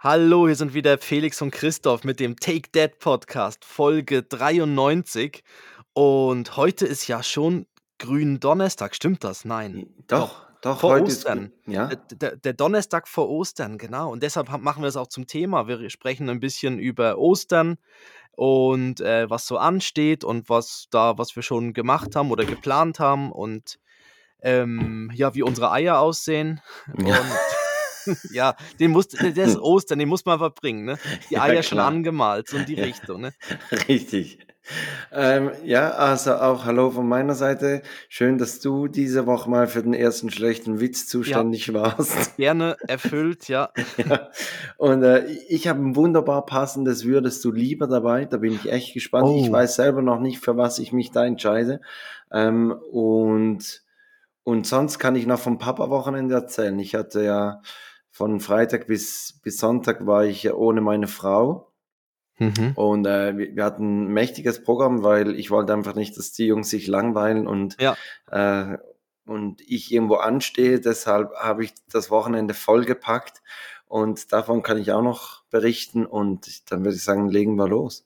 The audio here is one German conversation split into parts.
Hallo, hier sind wieder Felix und Christoph mit dem Take That Podcast, Folge 93. Und heute ist ja schon Gründonnerstag, stimmt das? Nein. Doch, doch, Vor heute ist Ostern. gut. Ja, Der, der, der Donnerstag vor Ostern, genau. Und deshalb ha- machen wir es auch zum Thema. Wir sprechen ein bisschen über Ostern und äh, was so ansteht und was da, was wir schon gemacht haben oder geplant haben und ähm, ja, wie unsere Eier aussehen. Und ja, den muss, der ist Ostern, den muss man verbringen, ne? Die Ja, Eier schon angemalt, so in die Ja. Richtung, ne? richtig. Ähm, ja, also auch Hallo von meiner Seite. Schön, dass du diese Woche mal für den ersten schlechten Witz zuständig warst. Gerne erfüllt, ja. Ja. Und äh, ich habe ein wunderbar passendes Würdest du lieber dabei. Da bin ich echt gespannt. Ich Oh. weiß selber noch nicht, für was ich mich da entscheide. Ähm, und, und sonst kann ich noch vom Papa-Wochenende erzählen. Ich hatte ja von Freitag bis, bis Sonntag war ich ohne meine Frau. Mhm. Und äh, wir, wir hatten ein mächtiges Programm, weil ich wollte einfach nicht, dass die Jungs sich langweilen und, Ja. äh, und ich irgendwo anstehe. Deshalb habe ich das Wochenende vollgepackt und davon kann ich auch noch berichten. Und dann würde ich sagen, legen wir los.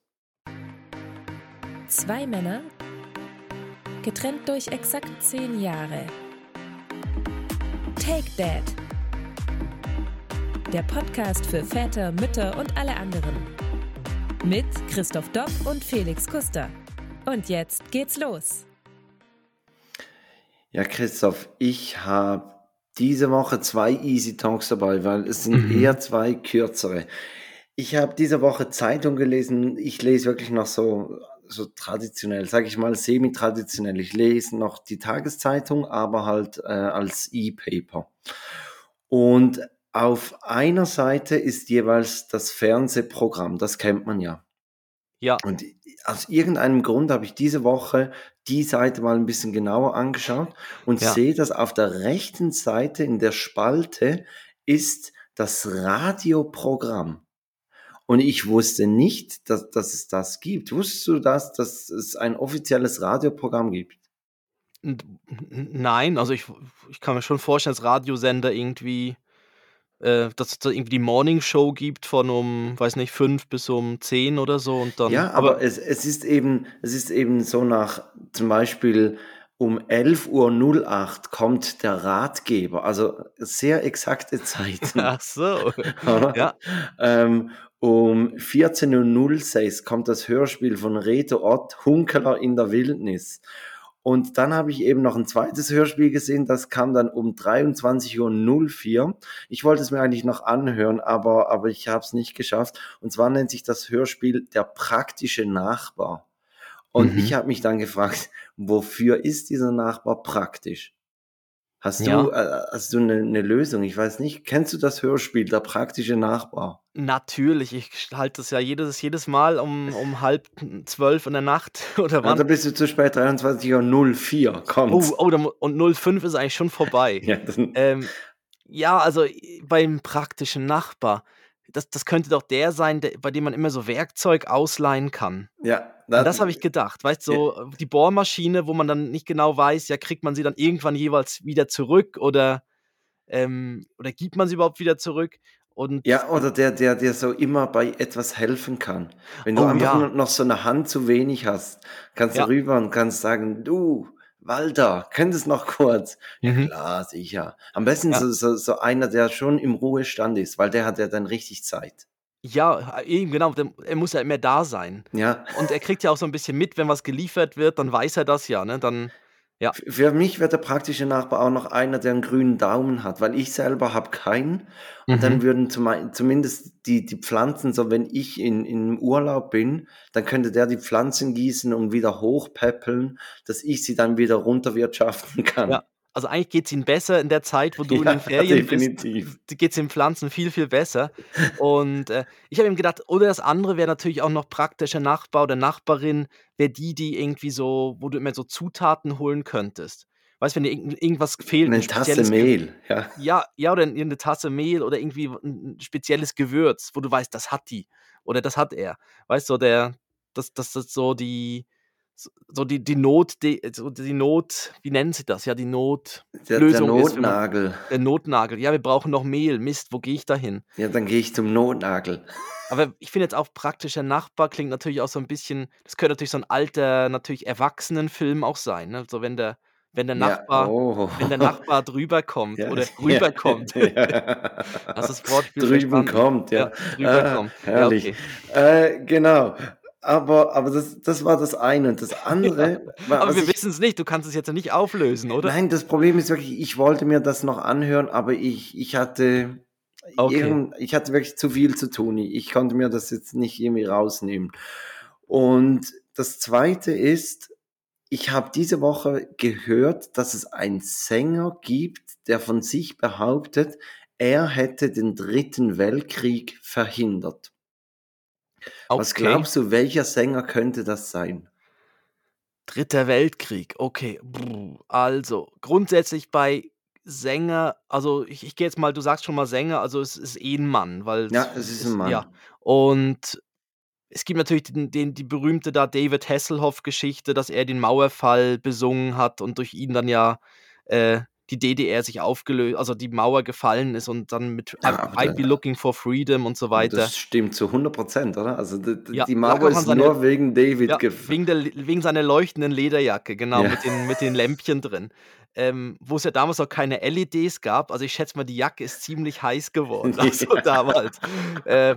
Zwei Männer, getrennt durch exakt zehn Jahre. Take Dad. Der Podcast für Väter, Mütter und alle anderen. Mit Christoph Dopp und Felix Kuster. Und jetzt geht's los. Ja, Christoph, ich habe diese Woche zwei Easy Talks dabei, weil es sind Mhm. eher zwei kürzere. Ich habe diese Woche Zeitung gelesen. Ich lese wirklich noch so, so traditionell, sage ich mal, semi-traditionell. Ich lese noch die Tageszeitung, aber halt äh, als E-Paper. Und auf einer Seite ist jeweils das Fernsehprogramm, das kennt man ja. Ja. Und aus irgendeinem Grund habe ich diese Woche die Seite mal ein bisschen genauer angeschaut und Ja. sehe, dass auf der rechten Seite in der Spalte ist das Radioprogramm. Und ich wusste nicht, dass, dass es das gibt. Wusstest du das, dass es ein offizielles Radioprogramm gibt? Nein, also ich, ich kann mir schon vorstellen, dass Radiosender irgendwie, äh, dass es da irgendwie die Morning Show gibt von um, weiß nicht, fünf bis um zehn oder so und dann. Ja, aber, es, es ist eben, es ist eben so nach zum Beispiel um 11.08 Uhr kommt der Ratgeber, also sehr exakte Zeiten. Ach so. Ja. Ähm, um 14.06 Uhr kommt das Hörspiel von Reto Ott, Hunkeler in der Wildnis. Und dann habe ich eben noch ein zweites Hörspiel gesehen, das kam dann um 23.04 Uhr. Ich wollte es mir eigentlich noch anhören, aber, aber ich habe es nicht geschafft. Und zwar nennt sich das Hörspiel Der praktische Nachbar. Und Mhm. ich habe mich dann gefragt, wofür ist dieser Nachbar praktisch? Hast du, Ja. äh, hast du eine, eine Lösung? Ich weiß nicht. Kennst du das Hörspiel, Der praktische Nachbar? Natürlich, ich halte das ja jedes, jedes Mal um, um halb zwölf in der Nacht oder Ja, da wann. bist du zu spät, 23.04 Uhr kommt. Oh, oh, da und 05 ist eigentlich schon vorbei. Ja, Ähm, ja, also beim praktischen Nachbar, das, das könnte doch der sein, der, bei dem man immer so Werkzeug ausleihen kann. ja, An das habe ich gedacht, weißt du, so die Bohrmaschine, wo man dann nicht genau weiß, ja, kriegt man sie dann irgendwann jeweils wieder zurück oder, ähm, oder gibt man sie überhaupt wieder zurück? Und Ja, oder der, der dir so immer bei etwas helfen kann. Wenn du Oh, einfach ja. noch so eine Hand zu wenig hast, kannst Ja. du rüber und kannst sagen, du, Walter, könntest noch kurz? Mhm. Klar, sicher. Am besten Ja. so, so, so einer, der schon im Ruhestand ist, weil der hat ja dann richtig Zeit. ja, eben genau, er muss ja immer da sein. Ja, Und er kriegt ja auch so ein bisschen mit, wenn was geliefert wird, dann weiß er das ja, ne? Dann, ja. Für mich wird der praktische Nachbar auch noch einer, der einen grünen Daumen hat, weil ich selber habe keinen. Und dann Mhm. würden zum, zumindest die, die Pflanzen, so wenn ich in, in Urlaub bin, dann könnte der die Pflanzen gießen und wieder hochpäppeln, dass ich sie dann wieder runterwirtschaften kann. Ja, also eigentlich geht es ihnen besser in der Zeit, wo du in Ja, den Ferien definitiv. bist, geht es den Pflanzen viel, viel besser. Und äh, ich habe ihm gedacht, oder das andere wäre natürlich auch noch praktischer Nachbar oder Nachbarin, wäre die, die irgendwie so, wo du immer so Zutaten holen könntest. Weißt du, wenn dir irgend, irgendwas fehlt, Eine ein Tasse Mehl, ja. Ja, ja, oder eine Tasse Mehl oder irgendwie ein spezielles Gewürz, wo du weißt, das hat die oder das hat er. Weißt du, der, das, das ist so die, so die, die Not, die, so die Not, wie nennen sie das? Ja, die Not. Der, der Lösung ist, man- Notnagel. Der Notnagel. Ja, wir brauchen noch Mehl. Mist, wo gehe ich da hin? Ja, dann gehe ich zum Notnagel. Aber ich finde jetzt auch praktischer Nachbar klingt natürlich auch so ein bisschen, das könnte natürlich so ein alter, natürlich Erwachsenenfilm auch sein. Ne? So wenn der, wenn der Nachbar, ja, oh. wenn der Nachbar drüber kommt Ja, oder ja, rüberkommt. ja. Das Wortspiel Drüben kommt, ja. drüber Ah, kommt. herrlich. Okay. Äh, genau. Aber, aber das, das war das eine. Und das andere war. Aber was wir wissen es nicht, du kannst es jetzt ja nicht auflösen, oder? Nein, das Problem ist wirklich, ich wollte mir das noch anhören, aber ich, ich hatte. Okay. irgend- Ich hatte wirklich zu viel zu tun. Ich konnte mir das jetzt nicht irgendwie rausnehmen. Und das zweite ist, ich habe diese Woche gehört, dass es einen Sänger gibt, der von sich behauptet, er hätte den dritten Weltkrieg verhindert. Was Okay. glaubst du, welcher Sänger könnte das sein? Dritter Weltkrieg, okay. Also, grundsätzlich bei Sänger, also ich, ich gehe jetzt mal, du sagst schon mal Sänger, also es ist eh ein Mann, weil Ja, es ist ein Mann. Ja. Und es gibt natürlich den, den, die berühmte da David Hasselhoff-Geschichte, dass er den Mauerfall besungen hat und durch ihn dann ja äh, die DDR sich aufgelöst, also die Mauer gefallen ist und dann mit Ja, I'd be looking for freedom und so weiter. Das stimmt zu 100 Prozent, oder? Also die, Ja, die Mauer ist seiner- nur wegen David Ja, gef- wegen, der, wegen seiner leuchtenden Lederjacke, genau, Ja. mit, den, mit den Lämpchen drin. Ähm, wo es ja damals auch keine LEDs gab. Also ich schätze mal, die Jacke ist ziemlich heiß geworden. Also damals. Äh,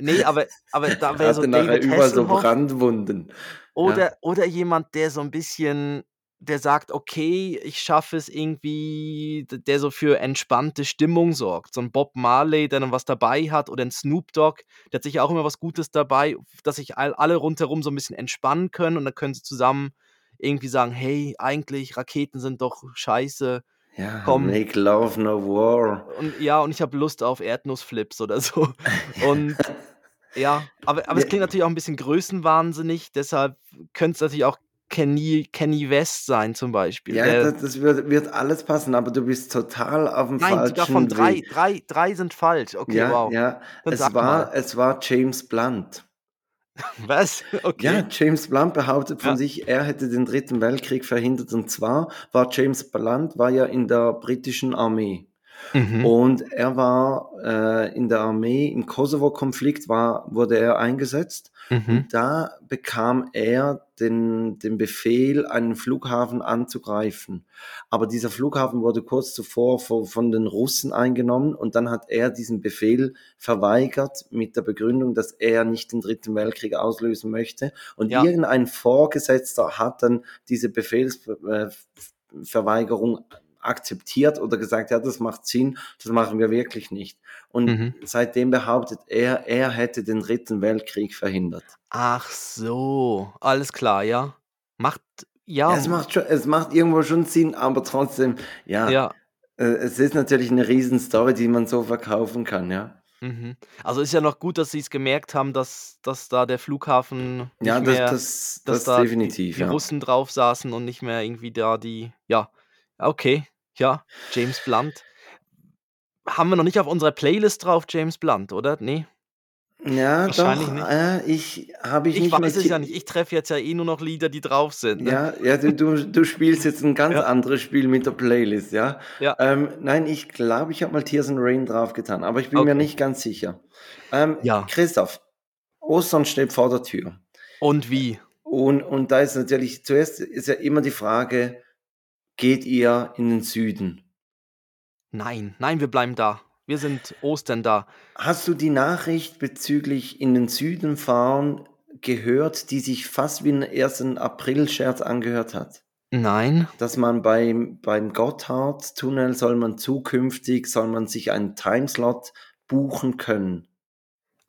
nee, aber, aber da wäre so nachher David überall so Brandwunden. oder, oder jemand, der so ein bisschen, der sagt, okay, ich schaffe es irgendwie, der so für entspannte Stimmung sorgt. So ein Bob Marley, der dann was dabei hat, oder ein Snoop Dogg, der hat sicher auch immer was Gutes dabei, dass sich all, alle rundherum so ein bisschen entspannen können und dann können sie zusammen irgendwie sagen, hey, eigentlich Raketen sind doch scheiße. Ja, Komm. make love, no war. Und ja, und ich habe Lust auf Erdnussflips oder so. Und ja, aber, aber es Ja. klingt natürlich auch ein bisschen größenwahnsinnig, deshalb könnte es natürlich auch Kenny, Kenny West sein zum Beispiel. Ja, der, das, das wird, wird alles passen, aber du bist total auf dem nein, falschen sogar von drei, Weg. drei, drei sind falsch. Okay, ja, wow. ja. Dann Es war, mal. es war James Blunt. Was? Okay. Ja, James Blunt behauptet von Ja. sich, er hätte den dritten Weltkrieg verhindert. Und zwar war James Blunt war ja in der britischen Armee. Mhm. Und er war äh, in der Armee, im Kosovo-Konflikt war, wurde er eingesetzt. Mhm. Da bekam er den, den Befehl, einen Flughafen anzugreifen. Aber dieser Flughafen wurde kurz zuvor von, von den Russen eingenommen und dann hat er diesen Befehl verweigert mit der Begründung, dass er nicht den Dritten Weltkrieg auslösen möchte. Und Ja. irgendein Vorgesetzter hat dann diese Befehlsverweigerung akzeptiert oder gesagt, ja, das macht Sinn, das machen wir wirklich nicht. Und Mhm. seitdem behauptet er, er hätte den Dritten Weltkrieg verhindert. Ach so, alles klar, ja. Macht, ja. Ja, es macht schon, es macht irgendwo schon Sinn, aber trotzdem, ja, ja. äh, es ist natürlich eine Riesenstory, die man so verkaufen kann, ja. Mhm. Also ist ja noch gut, dass sie es gemerkt haben, dass, dass da der Flughafen Ja, das, mehr, das, dass das da definitiv, die, die ja. Russen drauf saßen und nicht mehr irgendwie da die, ja, okay, ja, James Blunt. Haben wir noch nicht auf unserer Playlist drauf, James Blunt, oder? Nee, Ja, Wahrscheinlich doch, nicht. äh, ich habe ich, ich nicht weiß es ja nicht. Ich treffe jetzt ja eh nur noch Lieder, die drauf sind. Ne? Ja, ja du, du, du spielst jetzt ein ganz Ja. anderes Spiel mit der Playlist, ja. Ja. Ähm, nein, ich glaube, ich habe mal Tears and Rain draufgetan, aber ich bin mir Okay. nicht ganz sicher. Ähm, Ja. Christoph, Ostern steht vor der Tür. Und wie? Und, und da ist natürlich, zuerst ist ja immer die Frage, geht ihr in den Süden? Nein, nein, wir bleiben da. Wir sind Ostern da. Hast du die Nachricht bezüglich in den Süden fahren gehört, die sich fast wie ein ersten April-Scherz angehört hat? Nein. Dass man beim, beim Gotthard-Tunnel soll man zukünftig, soll man sich einen Timeslot buchen können.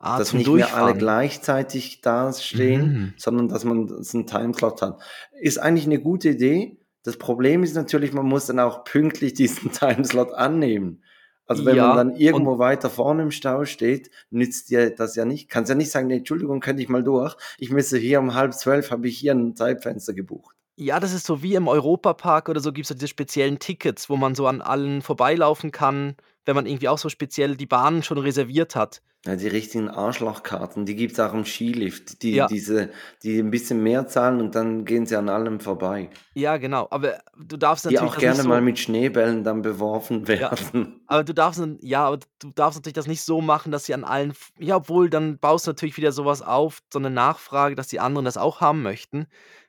Ah, dass nicht mehr alle Durchfahren. gleichzeitig da stehen, Mhm. sondern dass man einen Timeslot hat. Ist eigentlich eine gute Idee. Das Problem ist natürlich, man muss dann auch pünktlich diesen Timeslot annehmen. Also wenn Ja, man dann irgendwo weiter vorne im Stau steht, nützt dir das ja nicht. Kannst ja nicht sagen, nee, Entschuldigung, könnte ich mal durch. Ich müsste hier um halb zwölf, habe ich hier ein Zeitfenster gebucht. Ja, das ist so wie im Europapark oder so gibt es diese speziellen Tickets, wo man so an allen vorbeilaufen kann, wenn man irgendwie auch so speziell die Bahnen schon reserviert hat. Ja, die richtigen Arschlochkarten, die gibt es auch im Skilift. Die, Ja. diese, die ein bisschen mehr zahlen und dann gehen sie an allem vorbei. Ja, genau. Aber du darfst Die natürlich auch das gerne nicht so, mal mit Schneebällen dann beworfen werden. aber du darfst, ja, aber du darfst natürlich das nicht so machen, dass sie an allen, f- ja, obwohl, dann baust du natürlich wieder sowas auf, so eine Nachfrage, dass die anderen das auch haben möchten.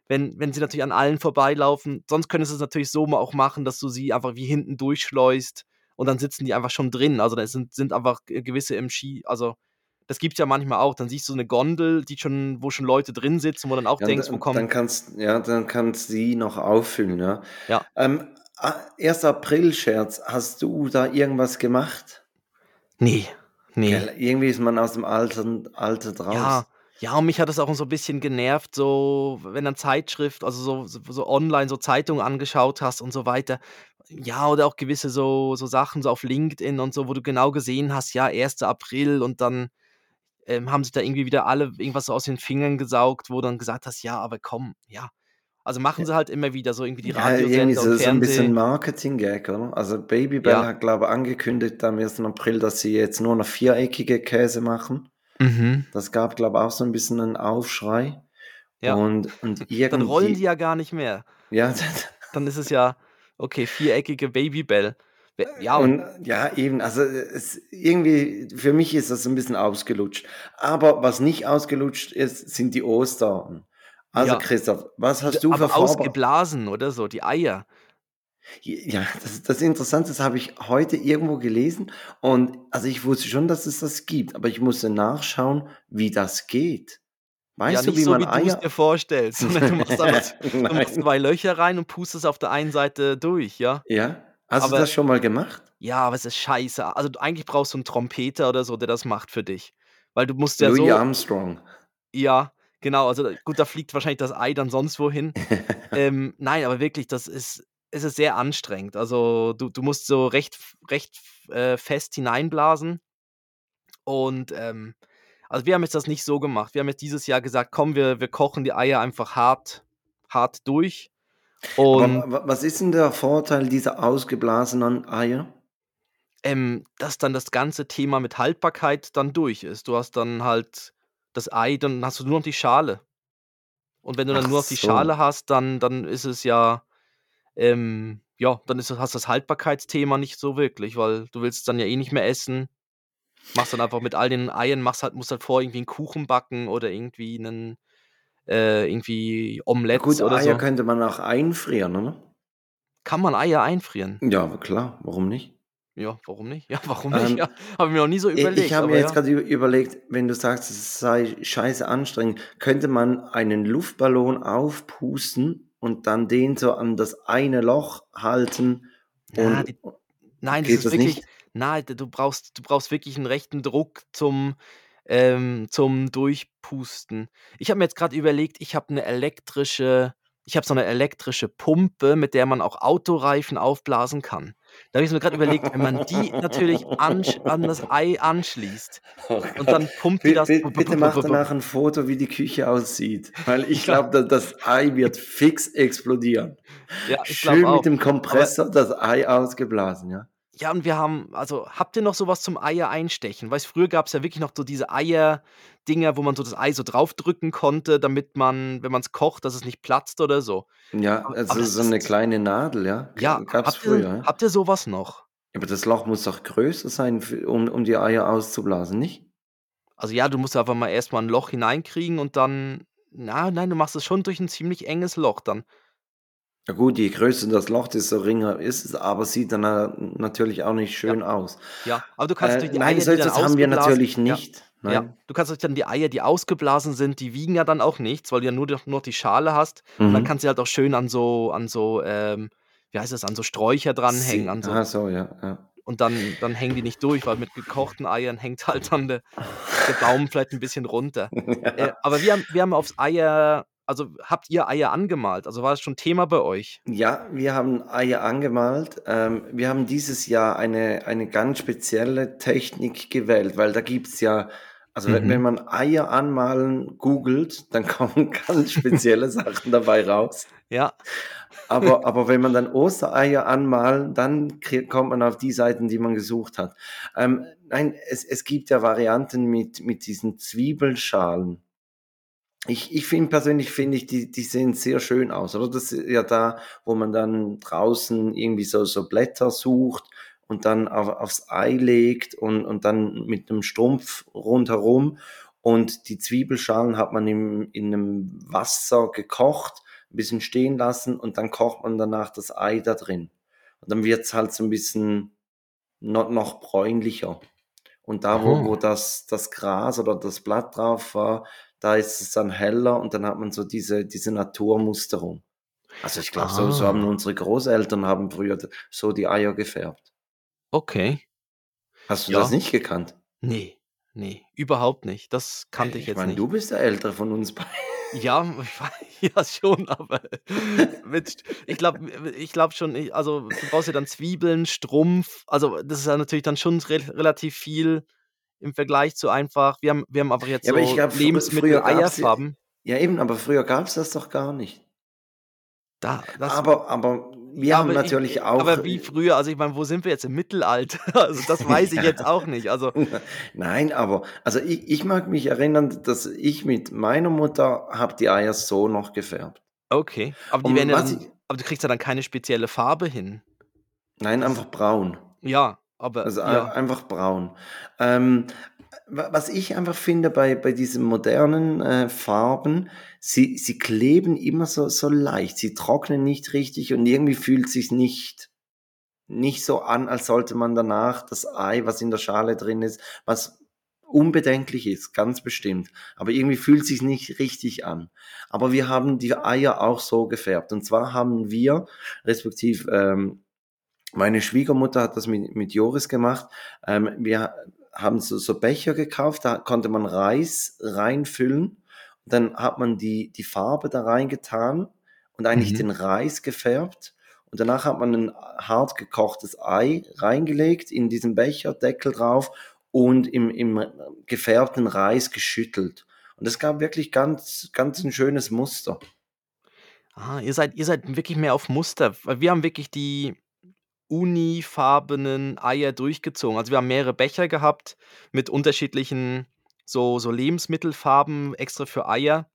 Wenn, wenn sie natürlich an allen vorbeilaufen, sonst könntest du es natürlich so mal auch machen, dass du sie einfach wie hinten durchschleust und dann sitzen die einfach schon drin. Also da sind, sind einfach ge- gewisse im Ski, also das gibt es ja manchmal auch. Dann siehst du so eine Gondel, die schon, wo schon Leute drin sitzen, wo dann auch Ja, denkst, wo dann kommen. kannst, ja, dann kannst du sie noch auffüllen, ja. Ja. Ähm, ah, 1. April-Scherz, hast du da irgendwas gemacht? Nee, nee. Gell, irgendwie ist man aus dem Alter, Alter draus. Ja, ja, und mich hat das auch so ein bisschen genervt, so, wenn dann Zeitschrift, also so, so, so online so Zeitungen angeschaut hast und so weiter. Ja, oder auch gewisse so, so Sachen, so auf LinkedIn und so, wo du genau gesehen hast, ja, 1. April und dann ähm, haben sich da irgendwie wieder alle irgendwas so aus den Fingern gesaugt, wo du dann gesagt hast, ja, aber komm, ja. Also machen sie halt immer wieder so irgendwie die Ja, irgendwie Radiosender so, so ein bisschen. Marketing-Gag, oder? Also Babybel Ja. hat, glaube ich, angekündigt am 1. April, dass sie jetzt nur noch viereckige Käse machen. Mhm. Das gab, glaube ich, auch so ein bisschen einen Aufschrei. Ja. Und, und Dann rollen die irgendwie, ja gar nicht mehr. ja, Dann ist es ja, okay, viereckige Babybell. Wer- Ja, und und ja, eben, also es, irgendwie, für mich ist das ein bisschen ausgelutscht. Aber was nicht ausgelutscht ist, sind die Ostern. Also Ja. Christoph, was hast du für aber Vorbe ausgeblasen oder so, die Eier. Ja, das, das Interessante, das habe ich heute irgendwo gelesen und also ich wusste schon, dass es das gibt, aber ich musste nachschauen, wie das geht. Ja, Weißt du, nicht wie so, man wie du es dir vorstellst. Du machst einfach du machst zwei Löcher rein und pustest auf der einen Seite durch, ja? Ja? Hast du Aber das schon mal gemacht? ja, aber es ist scheiße. Also du- eigentlich brauchst du einen Trompeter oder so, der das macht für dich. Weil du musst ja Louis so, Armstrong. ja, genau, also gut, da fliegt wahrscheinlich das Ei dann sonst wohin. Ähm, nein, aber wirklich, das ist, es ist sehr anstrengend. Also du, du musst so recht, recht äh, fest hineinblasen. Und ähm, also wir haben jetzt das nicht so gemacht. Wir haben jetzt dieses Jahr gesagt, komm, wir, wir kochen die Eier einfach hart, hart durch. Aber Und wa- was ist denn der Vorteil dieser ausgeblasenen Eier? ähm, dass dann das ganze Thema mit Haltbarkeit dann durch ist. Du hast dann halt das Ei, dann hast du nur noch die Schale. Und wenn du dann Ach nur noch die so. Schale hast, dann, dann ist es ja, ähm, ja, dann ist, hast du das Haltbarkeitsthema nicht so wirklich, weil du willst es dann ja eh nicht mehr essen. Machst dann einfach mit all den Eiern, machst halt, musst halt vor irgendwie einen Kuchen backen oder irgendwie einen, äh, irgendwie Ja Omelettes gut, oder Eier so. könnte man auch einfrieren, oder? Kann man Eier einfrieren? Ja, klar, warum nicht? Ja, warum nicht? Ja, warum nicht? Ähm, Ja, habe ich mir noch nie so Ich, ich überlegt, habe mir jetzt ja. gerade überlegt, wenn du sagst, es sei scheiße anstrengend, könnte man einen Luftballon aufpusten und dann den so an das eine Loch halten Ja, die, nein, das ist das wirklich, nicht? nein, du brauchst, du brauchst wirklich einen rechten Druck zum, ähm, zum Durchpusten. Ich habe mir jetzt gerade überlegt, ich habe eine elektrische, ich habe so eine elektrische Pumpe, mit der man auch Autoreifen aufblasen kann. Da habe ich mir gerade überlegt, wenn man die natürlich ansch an das Ei anschließt Oh und dann pumpt die das. Bitte mach danach ein Foto, wie die Küche aussieht, weil ich glaube, das Ei wird fix explodieren. ja, Schön mit dem Kompressor das Ei ausgeblasen, ja? Ja, und wir haben, also habt ihr noch sowas zum Eier einstechen? Weißt, früher gab es ja wirklich noch so diese Eier-Dinger, wo man so das Ei so draufdrücken konnte, damit man, wenn man es kocht, dass es nicht platzt oder so. Ja, Aber, aber also das so eine kleine Nadel, ja? ja, Gab es habt ihr, früher, ja? habt ihr sowas noch? Aber das Loch muss doch größer sein, um, um die Eier auszublasen, nicht? Also ja, du musst einfach mal erstmal ein Loch hineinkriegen und dann, na, nein, du machst es schon durch ein ziemlich enges Loch dann. Ja gut, je größer das Loch, desto ringer ist es, aber sieht dann äh, natürlich auch nicht Ja, schön aus. ja, aber du kannst Äh, durch die nein, Eier, so die dann etwas haben wir natürlich ja, nicht. ja, Nein. du kannst durch dann die Eier, die ausgeblasen sind, die wiegen ja dann auch nichts, weil du ja nur, noch- nur die Schale hast und dann Mhm. kannst du halt auch schön an so, an so, ähm, wie heißt das, an so Sträucher dranhängen, an so ah, so, ja, ja. Und dann, dann hängen die nicht durch, weil mit gekochten Eiern hängt halt dann der, der Daumen vielleicht ein bisschen runter. Äh, ja. aber wir haben, wir haben aufs Eier, also habt ihr Eier angemalt? Also war das schon Thema bei euch? Ja, wir haben Eier angemalt. Ähm, wir haben dieses Jahr eine, eine ganz spezielle Technik gewählt, weil da gibt's ja, Also wenn, Mhm. wenn man Eier anmalen googelt, dann kommen ganz spezielle Sachen dabei raus. Ja. Aber, aber wenn man dann Ostereier anmalen, dann kommt man auf die Seiten, die man gesucht hat. Ähm, nein, es, es gibt ja Varianten mit, mit diesen Zwiebelschalen. Ich, ich finde persönlich, finde ich, die, die sehen sehr schön aus, oder? Das ist ja da, wo man dann draußen irgendwie so, so Blätter sucht und dann auf, aufs Ei legt und, und dann mit einem Strumpf rundherum. Und die Zwiebelschalen hat man im, in einem Wasser gekocht, ein bisschen stehen lassen und dann kocht man danach das Ei da drin. Und dann wird's halt so ein bisschen noch, noch bräunlicher. Und da, wo, wo das, das Gras oder das Blatt drauf war, da ist es dann heller und dann hat man so diese, diese Naturmusterung. Also ich glaube, so, so Ah. haben unsere Großeltern haben früher so die Eier gefärbt. Okay. Hast du Ja. das nicht gekannt? Nee, nee, überhaupt nicht. Das kannte ich, ich jetzt meine, nicht. du bist der Ältere von uns beiden. Ja, ich weiß- ja schon, aber mit, ich glaube ich glaub schon, ich, also du brauchst ja dann Zwiebeln, Strumpf, also das ist ja natürlich dann schon re relativ viel im Vergleich zu einfach, wir haben, wir haben einfach jetzt Ja, aber ich so glaub, Lebensmittel, Eierfarben. Ja, eben, aber früher gab es das doch gar nicht. Da, aber, aber wir ja, haben aber natürlich ich, auch. Aber wie früher, also ich meine, wo sind wir jetzt im Mittelalter? Also das weiß ich jetzt auch nicht. Also Nein, aber also ich, ich mag mich erinnern, dass ich mit meiner Mutter habe die Eier so noch gefärbt. okay, aber die werden dann, ich- aber du kriegst ja dann keine spezielle Farbe hin. Nein, einfach braun. Ja, aber Also ja. ein- einfach braun. Ähm, wa- was ich einfach finde bei, bei diesen modernen äh, Farben, sie, sie kleben immer so, so leicht, sie trocknen nicht richtig und irgendwie fühlt sich nicht, nicht so an, als sollte man danach das Ei, was in der Schale drin ist, was unbedenklich ist, ganz bestimmt. Aber irgendwie fühlt sich nicht richtig an. Aber wir haben die Eier auch so gefärbt. Und zwar haben wir, respektive ähm, meine Schwiegermutter hat das mit, mit Joris gemacht. Ähm, wir haben so, so Becher gekauft, da konnte man Reis reinfüllen. Und dann hat man die, die Farbe da reingetan und eigentlich Mhm. den Reis gefärbt. Und danach hat man ein hart gekochtes Ei reingelegt in diesen Becher, Deckel drauf und im, im gefärbten Reis geschüttelt. Und es gab wirklich ganz, ganz ein schönes Muster. Ah, ihr seid ihr seid wirklich mehr auf Muster, weil wir haben wirklich die unifarbenen Eier durchgezogen. Also, wir haben mehrere Becher gehabt mit unterschiedlichen so so Lebensmittelfarben extra für Eier.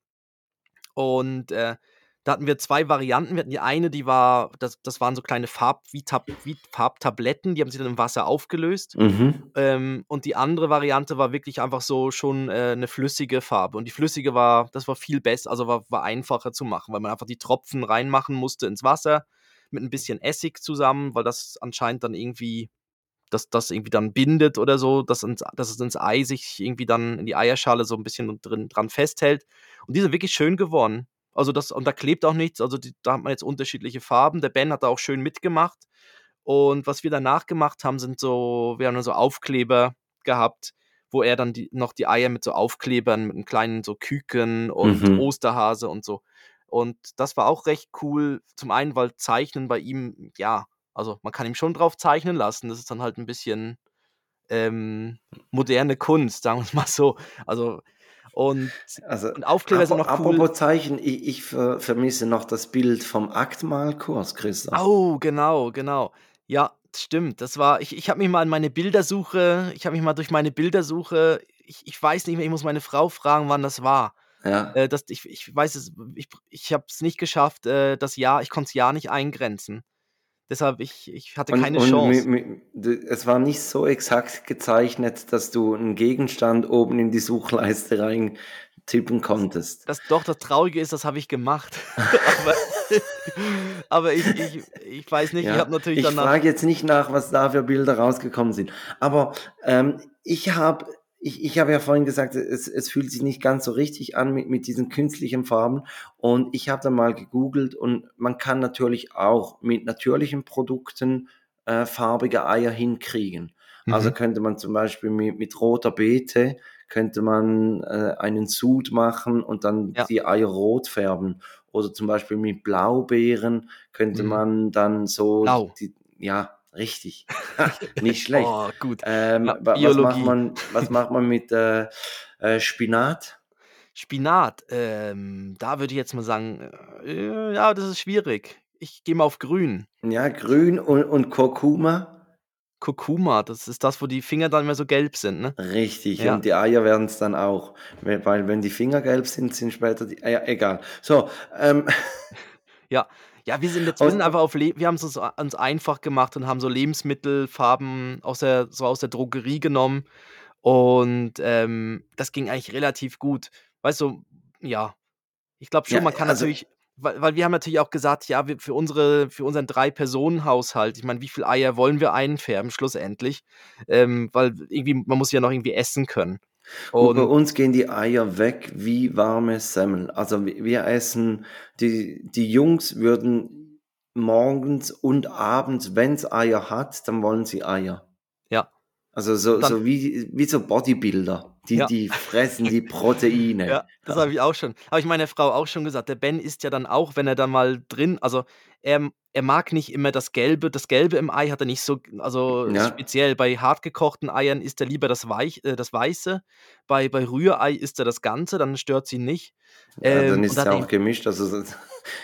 Und, äh, da hatten wir 2 Varianten. Wir hatten die eine, die war das das waren so kleine Farb wie Tab wie Farbtabletten, die haben sich dann im Wasser aufgelöst. Mhm. Ähm, und die andere Variante war wirklich einfach so schon, äh, 'ne flüssige Farbe. Und die flüssige war das war viel besser, also war war einfacher zu machen, weil man einfach die Tropfen reinmachen musste ins Wasser mit 'n bisschen Essig zusammen, weil das anscheinend dann irgendwie dass das irgendwie dann bindet oder so, dass ins dass es ins Ei sich irgendwie dann in die Eierschale so 'n bisschen drin dran festhält. Und die sind wirklich schön geworden. Also, das und da klebt auch nichts. Also, die da hat man jetzt unterschiedliche Farben. Der Ben hat da auch schön mitgemacht. Und was wir danach gemacht haben, sind so wir haben so Aufkleber gehabt, wo er dann die noch die Eier mit so Aufklebern, mit 'nem kleinen so Küken und Mhm. Osterhase und so. Und das war auch recht cool. Zum einen, weil Zeichnen bei ihm ja, also, man kann ihm schon drauf zeichnen lassen. Das ist dann halt 'n bisschen, ähm, moderne Kunst, sagen wir's mal so. Also, und Also, und Aufkleber sind noch cool. apropos Zeichen, ich ich ver vermisse noch das Bild vom Aktmalkurs, Christoph. Oh, genau, genau. Ja, stimmt. Das war ich ich habe mich mal in meine Bildersuche ich habe mich mal durch meine Bildersuche ich ich weiß nicht mehr, ich muss meine Frau fragen, wann das war. Ja. Äh, das ich ich weiß es ich ich habe es nicht geschafft, äh, das Jahr ich konnte das Jahr nicht eingrenzen. Deshalb ich ich hatte Und keine und Chance. es war nicht so exakt gezeichnet, dass du 'n Gegenstand oben in die Suchleiste reintippen konntest. Das doch, das Traurige ist, das habe ich gemacht. Aber aber ich ich ich weiß nicht, ich Ja, habe natürlich ich danach frage jetzt nicht nach, was da für Bilder rausgekommen sind. Aber, ähm, ich habe ich ich habe ja vorhin gesagt, es es fühlt sich nicht ganz so richtig an mit mit diesen künstlichen Farben. Und ich habe dann mal gegoogelt und man kann natürlich auch mit natürlichen Produkten, äh, farbige Eier hinkriegen. Also, Mhm. könnte man zum Beispiel mi mit roter Beete könnte man, äh, einen Sud machen und dann Ja. die Eier rot färben. Oder zum Beispiel mit Blaubeeren könnte Mhm. man dann so Blau. die ja, richtig. Nicht schlecht. Oh, gut. Ähm, Ja, wa was macht man was macht man mit, äh, Äh, Spinat? Spinat, ähm, da würde ich jetzt mal sagen, äh, ja, das ist schwierig. Ich gehe mal auf grün. Ja, grün und, und Kurkuma? Kurkuma, das ist das, wo die Finger dann immer so gelb sind, ne? Richtig, Ja. und die Eier werden es dann auch. Weil, weil wenn die Finger gelb sind, sind später die Eier, egal. So, ähm, Ja. Ja, wir sind jetzt wir sind einfach auf Le wir haben es uns uns einfach gemacht und haben so Lebensmittelfarben aus der so aus der Drogerie genommen und, ähm, das ging eigentlich relativ gut. Weißt du, ja, ich glaube schon, Ja, man kann also- natürlich weil weil wir haben natürlich auch gesagt, ja, wir für unsere für unseren Drei-Personen-Haushalt, ich meine, wie viel Eier wollen wir einfärben schlussendlich? Ähm, weil irgendwie man muss ja noch irgendwie essen können. Und bei Und uns gehen die Eier weg wie warme Semmeln. Also wir wir essen, die, die Jungs würden morgens und abends, wenn es Eier hat, dann wollen sie Eier. ja. Also so, Dann- so wie, wie so Bodybuilder. Die, Ja. die fressen die Proteine. Ja, das habe ich auch schon. Habe ich meiner Frau auch schon gesagt. Der Ben isst ja dann auch, wenn er dann mal drin, also er, er mag nicht immer das Gelbe. Das Gelbe im Ei hat er nicht so, also Ja. speziell bei hartgekochten Eiern isst er lieber das, Weich, äh, das Weiße. Bei, bei Rührei isst er das Ganze, dann stört sie ihn nicht. Ja, Ähm, dann und ist es ja auch gemischt. Also es ist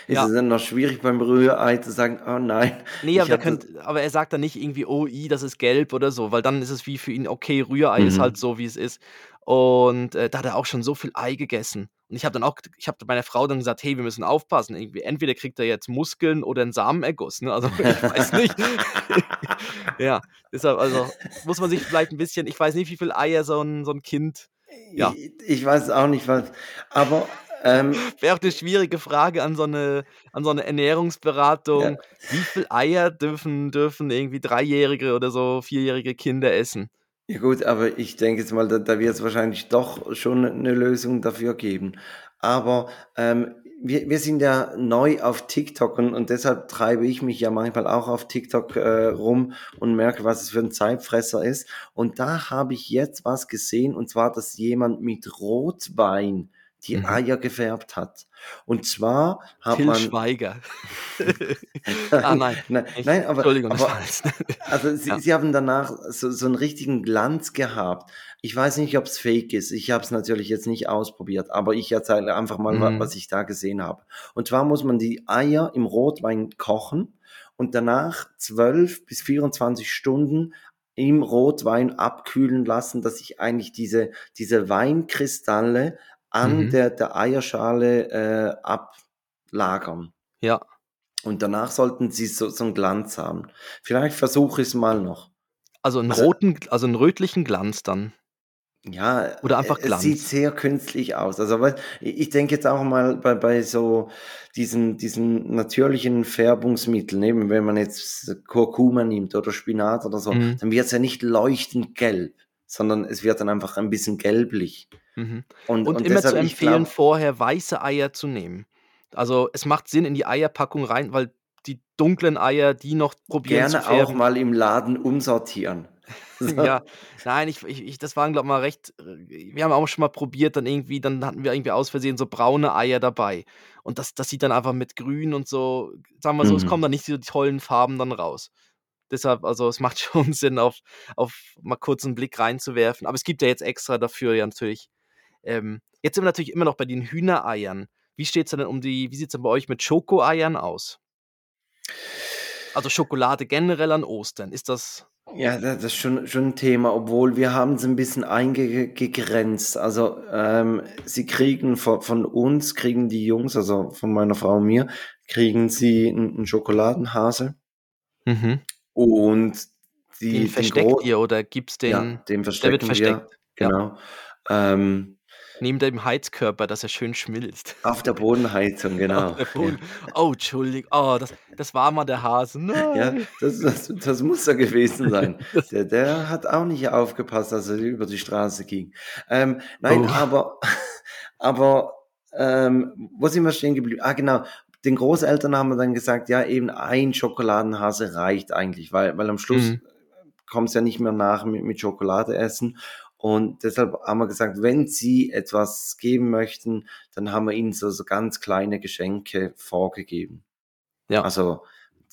Ja. es dann noch schwierig beim Rührei zu sagen, oh nein. Nee, aber, er könnt, aber er sagt dann nicht irgendwie, oh, i, das ist gelb oder so, weil dann ist es wie für ihn, okay, Rührei ist Mhm. halt so, wie es ist. Und äh, da hat er auch schon so viel Ei gegessen. Und ich habe dann auch, ich habe meiner Frau dann gesagt, hey, wir müssen aufpassen. Irgendwie, entweder kriegt er jetzt Muskeln oder einen Samenerguss. Ne? Also ich weiß nicht. ja, deshalb, also muss man sich vielleicht ein bisschen, ich weiß nicht, wie viel Eier so ein, so ein Kind. Ja. Ich, ich weiß auch nicht, was. Aber ähm, Wäre auch eine schwierige Frage an so eine, an so eine Ernährungsberatung. Ja. Wie viel Eier dürfen, dürfen irgendwie dreijährige oder so vierjährige Kinder essen? Ja gut, aber ich denke jetzt mal, da, da wird es wahrscheinlich doch schon eine Lösung dafür geben. Aber ähm, wir, wir sind ja neu auf TikTok und, und deshalb treibe ich mich ja manchmal auch auf TikTok äh, rum und merke, was es für ein Zeitfresser ist. Und da habe ich jetzt was gesehen und zwar, dass jemand mit Rotwein die Mhm. Eier gefärbt hat. Und zwar hat Till man... Schweiger. ah, nein. nein, nein aber, Entschuldigung, aber, also sie, Ja. sie haben danach so, so einen richtigen Glanz gehabt. Ich weiß nicht, ob es fake ist. Ich habe es natürlich jetzt nicht ausprobiert, aber ich erzähle einfach mal, Mhm. was ich da gesehen habe. Und zwar muss man die Eier im Rotwein kochen und danach 12 bis 24 Stunden im Rotwein abkühlen lassen, dass sich eigentlich diese, diese Weinkristalle an Mhm. der, der Eierschale äh, ablagern. Ja, Und danach sollten sie so, so einen Glanz haben. Vielleicht versuche ich es mal noch. also einen Also- roten, also einen rötlichen Glanz dann. Ja, Oder einfach es sieht Glanz. sehr künstlich aus. Also ich denke jetzt auch mal bei, bei so diesen, diesen natürlichen Färbungsmitteln, eben wenn man jetzt Kurkuma nimmt oder Spinat oder so, Mhm. dann wird es ja nicht leuchtend gelb, sondern es wird dann einfach ein bisschen gelblich. Mhm. Und, Und, und immer zu deshalb, ich empfehlen, glaub, vorher weiße Eier zu nehmen. Also es macht Sinn in die Eierpackung rein, weil die dunklen Eier, die noch probieren gerne auch mal im Laden umsortieren. So. Ja, nein, ich, ich, ich das waren, glaube mal recht. äh, Wir haben auch schon mal probiert, dann irgendwie, dann hatten wir irgendwie aus Versehen so braune Eier dabei. Und das, das sieht dann einfach mit grün und so, sagen wir so, es Mhm. kommen dann nicht so die tollen Farben dann raus. Deshalb, also es macht schon Sinn, auf, auf mal kurz einen Blick reinzuwerfen. Aber es gibt ja jetzt extra dafür ja natürlich. Ähm, jetzt sind wir natürlich immer noch bei den Hühnereiern. Wie steht es denn um die, wie sieht es denn bei euch mit Schokoeiern aus? Also Schokolade generell an Ostern. Ist das. Ja, da- das ist schon, schon ein Thema, obwohl wir haben es ein bisschen eingegrenzt. Also ähm, sie kriegen von, von uns, kriegen die Jungs, also von meiner Frau und mir, kriegen sie einen, einen Schokoladenhase Mhm. Und die, Den versteckt ihr oder gibt's den. Ja, den verstecken wir. versteckt, ja. Genau. Ähm, Neben dem Heizkörper, dass er schön schmilzt. auf der Bodenheizung, genau. Der Boden- Oh, Entschuldigung. Oh, das, das war mal der Hase. Nein. Ja, das, das, das muss er gewesen sein. Der, der hat auch nicht aufgepasst, als er über die Straße ging. Ähm, nein, Oh. aber, aber ähm, wo sind wir stehen geblieben? Ah, genau. Den Großeltern haben wir dann gesagt, ja, eben ein Schokoladenhase reicht eigentlich, weil, weil am Schluss Mhm. kommt es ja nicht mehr nach mit, mit Schokolade essen. Und deshalb haben wir gesagt, wenn sie etwas geben möchten, dann haben wir ihnen so, so ganz kleine Geschenke vorgegeben. Ja. Also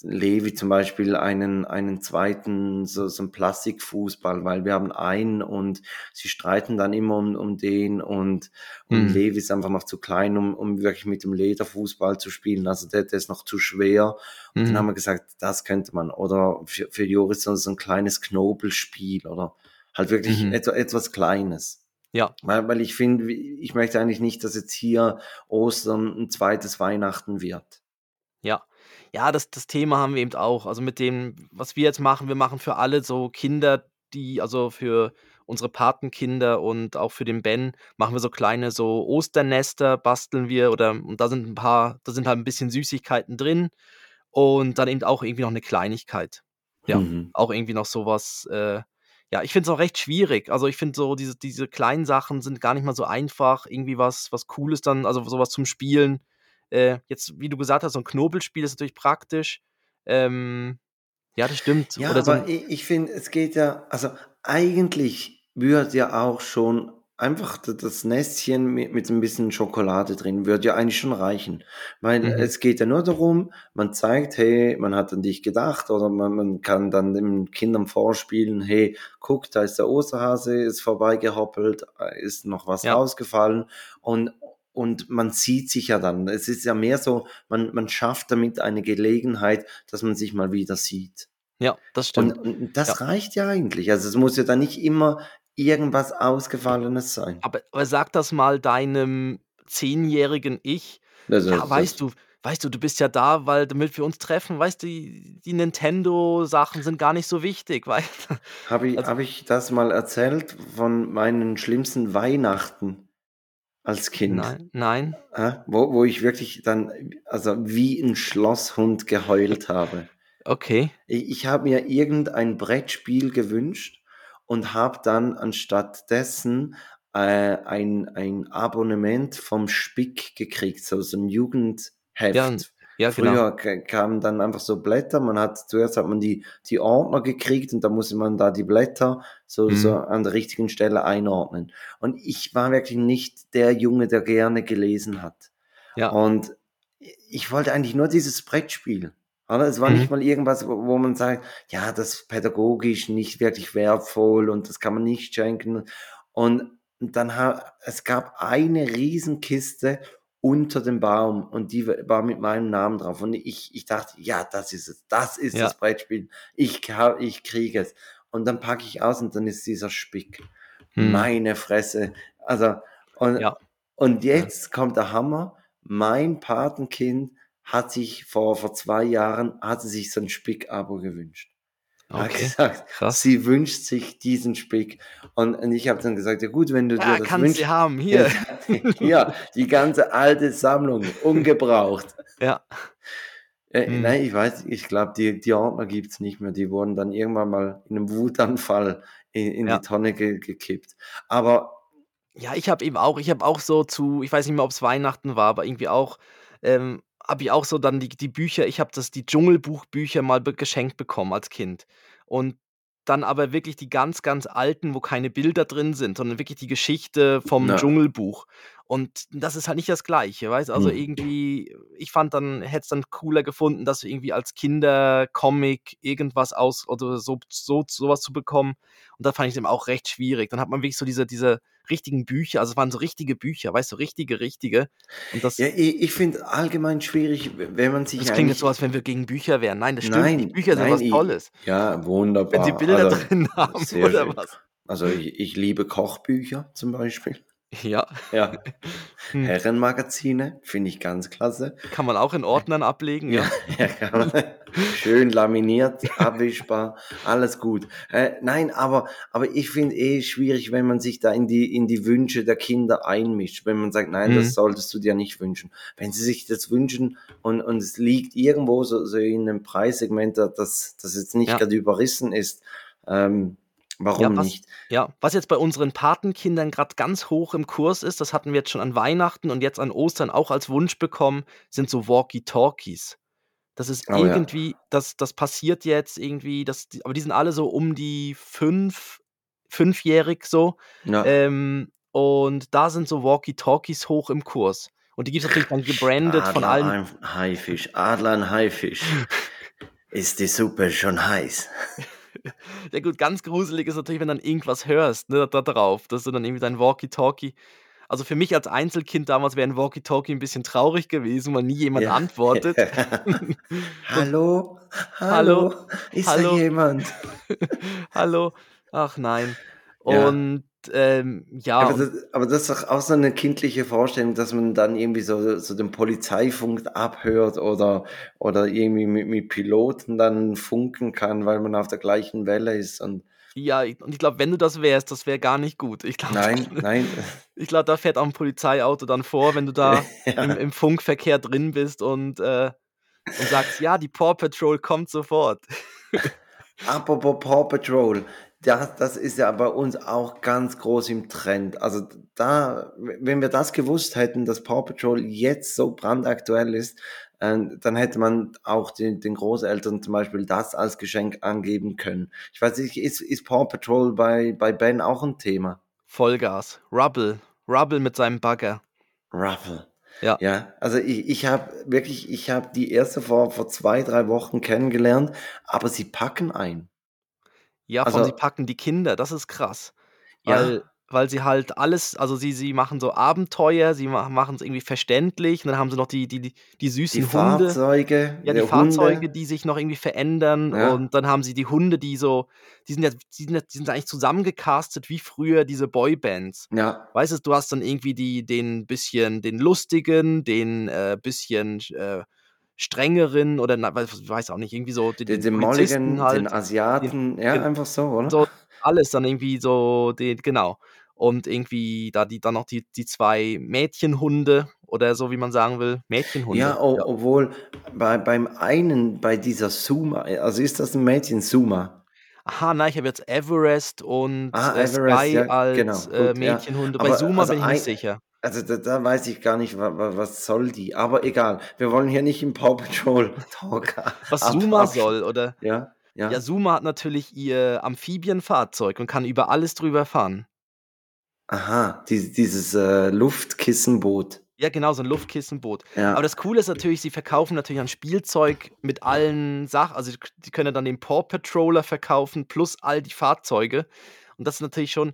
Levi zum Beispiel einen, einen zweiten, so, so einen Plastikfußball, weil wir haben einen und sie streiten dann immer um, um den und, und Mhm. Levi ist einfach noch zu klein, um, um wirklich mit dem Lederfußball zu spielen. Also der, der ist noch zu schwer. Und dann Mhm. haben wir gesagt, das könnte man. Oder für, für Joris so so ein kleines Knobelspiel oder halt wirklich Mhm. etwa, etwas Kleines. Ja. Weil, weil ich finde, ich möchte eigentlich nicht, dass jetzt hier Ostern ein zweites Weihnachten wird. Ja. Ja, das das Thema haben wir eben auch. Also, mit dem, was wir jetzt machen wir machen für alle so Kinder, die also für unsere Patenkinder und auch für den Ben machen wir so kleine so Osternester basteln wir oder und da sind 'n paar da sind halt 'n bisschen Süßigkeiten drin und dann eben auch irgendwie noch 'ne Kleinigkeit. Ja, Mhm. auch irgendwie noch so was, äh ja, ich finde es auch recht schwierig. Also, ich finde so diese diese kleinen Sachen sind gar nicht mal so einfach, irgendwie was was Cooles dann also, so was zum Spielen. Äh, jetzt, wie du gesagt hast, so 'n Knobelspiel ist natürlich praktisch. Ähm, ja, das stimmt. Ja, Oder so aber 'n i ich finde, es geht ja also, eigentlich würde ja auch schon einfach das Nestchen mi mit 'n bisschen Schokolade drin würde ja eigentlich schon reichen. Weil Mhm. es geht ja nur darum, man zeigt: „Hey, man hat an dich gedacht“, oder man man kann dann den Kindern vorspielen: „Hey, guck, da ist der Osterhase, ist vorbeigehoppelt, äh, ist noch was Ja. rausgefallen.“ Und und man sieht sich ja dann. Es ist ja mehr so, man man schafft damit eine Gelegenheit, dass man sich mal wieder sieht. Ja, das Und stimmt. und das Ja. reicht ja eigentlich. Also, es muss ja dann nicht immer irgendwas Ausgefallenes sein. Aber aber sag das mal deinem zehnjährigen Ich: Also, „Ja, das weißt du weißt du, du bist ja da, weil damit wir uns treffen, weißt du, die die Nintendo-Sachen sind gar nicht so wichtig“, weißt du? Habe ich Also habe ich das mal erzählt von meinen schlimmsten Weihnachten als Kind? Nein, nein. Hä? Wo wo ich wirklich dann, also, wie 'n Schlosshund geheult habe. Okay. I ich habe mir irgendein Brettspiel gewünscht und habe dann anstatt dessen, äh, ein ein Abonnement vom Spick gekriegt, so so 'n Ja, Jugendheft. ja, genau. Früher k kamen dann einfach so Blätter, man hat zuerst hat man die die Ordner gekriegt und dann musste man da die Blätter so so Mhm. an der richtigen Stelle einordnen. Und ich war wirklich nicht der Junge, der gerne gelesen hat. Ja. Und ich wollte eigentlich nur dieses Brettspiel, oder? Es war nicht Mhm. mal irgendwas, wo wo man sagt: „Ja, das ist pädagogisch nicht wirklich wertvoll und das kann man nicht schenken.“ Und dann ha es gab eine Riesenkiste unter dem Baum und die war mit meinem Namen drauf. Und ich ich dachte: „Ja, das ist es. Das ist Ja. das Brettspiel. Ich ich kriege es.“ Und dann packe ich aus und dann ist dieser Spick. Mhm. Meine Fresse. Also, und Ja. und jetzt kommt der Hammer. Mein Patenkind hat sich vor vor 2 Jahren hat sie sich so 'n Spick-Abo gewünscht. Hat Okay, gesagt, krass. sie wünscht sich diesen Spick. Und und ich habe dann gesagt: „Ja gut, wenn du dir „Ja, das kannst sie wünschst, haben, ja, hier.“ hier, die ganze alte Sammlung, ungebraucht.“ Ja. Äh, Mhm. nein, ich weiß ich glaube, die die Ordner gibt's nicht mehr. Die wurden dann irgendwann mal in 'nem Wutanfall in in Ja. die Tonne ge gekippt. Aber Ja, ich habe eben auch ich habe auch so zu ich weiß nicht mehr, ob's Weihnachten war, aber irgendwie auch, ähm, habe ich auch so dann die die Bücher ich habe das die Dschungelbuch-Bücher mal be geschenkt bekommen als Kind. Und dann aber wirklich die ganz, ganz alten, wo keine Bilder drin sind, sondern wirklich die Geschichte vom Ja. Dschungelbuch. Und das ist halt nicht das Gleiche, weißt du? Also, Mhm. irgendwie ich fand dann hätte es dann cooler gefunden, das irgendwie als Kindercomic irgendwas aus oder so so so was zu bekommen. Und da fand ich's eben auch recht schwierig. Dann hat man wirklich so diese diese richtigen Bücher also, es waren so richtige Bücher, weißt du, richtige, richtige. Und das Ja, i ich finde allgemein schwierig, wenn man sich Das klingt jetzt so, als wenn wir gegen Bücher wären. Nein, das stimmt nicht. Nein, Bücher sind nein, was i Tolles. ja, Wenn sie wunderbar. Bilder Also, drin haben oder was? Also, ich ich liebe Kochbücher zum Beispiel. Ja. Ja. Hm. Herrenmagazine finde ich ganz klasse. Kann man auch in Ordnern ablegen, Ja, ja? ja, kann man. Schön laminiert, abwischbar, alles gut. Äh, nein, aber aber ich finde eh schwierig, wenn man sich da in die in die Wünsche der Kinder einmischt, wenn man sagt: „Nein, das Mhm. solltest du dir nicht wünschen.“ Wenn sie sich das wünschen und und es liegt irgendwo so so in 'nem Preissegment, da das das jetzt nicht Ja. grad überrissen ist, ähm, Ja, warum was nicht? ja, was jetzt bei unseren Patenkindern grad ganz hoch im Kurs ist, das hatten wir jetzt schon an Weihnachten und jetzt an Ostern auch als Wunsch bekommen, sind so Walkie-Talkies. Das ist Oh ja. irgendwie das das passiert jetzt irgendwie, die aber die sind alle so um die 5 fünfjährig so. Ja. Ähm, und da sind so Walkie-Talkies hoch im Kurs. Und die gibt's natürlich dann gebrandet von Adler, allen ein Haifisch, Adler, ein Haifisch. Ist die Suppe schon heiß? Ja gut, ganz gruselig ist natürlich, wenn du dann irgendwas hörst, ne, da drauf, dass du dann irgendwie dein Walkie-Talkie also für mich als Einzelkind damals wäre 'n Walkie-Talkie 'n bisschen traurig gewesen, weil nie jemand Ja. antwortet. Hallo? Hallo? Hallo? Ist da Hallo? jemand? Hallo? Ach nein. Ja. Und, ähm, ja, Aber das aber das ist doch auch so 'ne kindliche Vorstellung, dass man dann irgendwie so so den Polizeifunk abhört oder oder irgendwie mit mit Piloten dann funken kann, weil man auf der gleichen Welle ist und ja, und ich glaube, wenn du das wärst, das wäre gar nicht gut. Ich glaube, nein, dann nein. ich glaube, da fährt auch 'n Polizeiauto dann vor, wenn du da im Ja. im Funkverkehr drin bist und, äh und sagst: „Ja, die Paw Patrol kommt sofort.“ Apropos Paw Patrol, das das ist ja bei uns auch ganz groß im Trend. Also, da wenn wir das gewusst hätten, dass Paw Patrol jetzt so brandaktuell ist, ähm, dann hätte man auch den den Großeltern zum Beispiel das als Geschenk angeben können. Ich weiß nicht, ist ist Paw Patrol bei bei Ben auch 'n Thema? Vollgas. Rubble. Rubble mit seinem Bagger. Ruffle. Ja. Ja, also ich ich habe wirklich ich habe die erste vor vor 2, 3 Wochen kennengelernt, aber sie packen ein. Ja, allem sie Also packen die Kinder, das ist krass. Weil ja, weil sie halt alles also sie sie machen so Abenteuer, sie ma machen's irgendwie verständlich und dann haben sie noch die die die die die süßen Hunde. Fahrzeuge, Ja, die die Fahrzeuge, Hunde, die sich noch irgendwie verändern ja. und dann haben sie die Hunde, die so die sind ja die sind ja die sind eigentlich zusammengecastet wie früher diese Boybands. Ja, Weißt du, du hast dann irgendwie die den bisschen den lustigen, den, äh, bisschen sch äh, strengeren oder na weiß auch nicht, irgendwie so den den den den Molligen, den halt, den Asiaten, ja, gen einfach so, oder? so alles dann irgendwie so den genau. Und irgendwie da die dann noch die die 2 Mädchenhunde oder so, wie man sagen will. Mädchenhunde, Ja, o ja. obwohl bei beim einen, bei dieser Suma äh, also ist das 'n Mädchen, Suma? Aha, nein, ich habe jetzt Everest und, Ah, äh, Everest, Sky ja, genau, als, äh, gut, ja. Mädchenhunde. Bei Aber Zuma also bin ich nicht sicher. Also da da weiß ich gar nicht, wa wa was soll die? Aber egal, wir wollen hier nicht im Paw Patrol Talk Was ab Zuma soll oder ja, ja, ja. Zuma hat natürlich ihr Amphibienfahrzeug und kann über alles drüber fahren. Aha, dies dieses, äh, Luftkissenboot. Ja, genau, so 'n Luftkissenboot. Aber Ja. das Coole ist natürlich, sie verkaufen natürlich dann Spielzeug mit allen Sach also, die die können dann den Paw Patroller verkaufen plus all die Fahrzeuge. Und das ist natürlich schon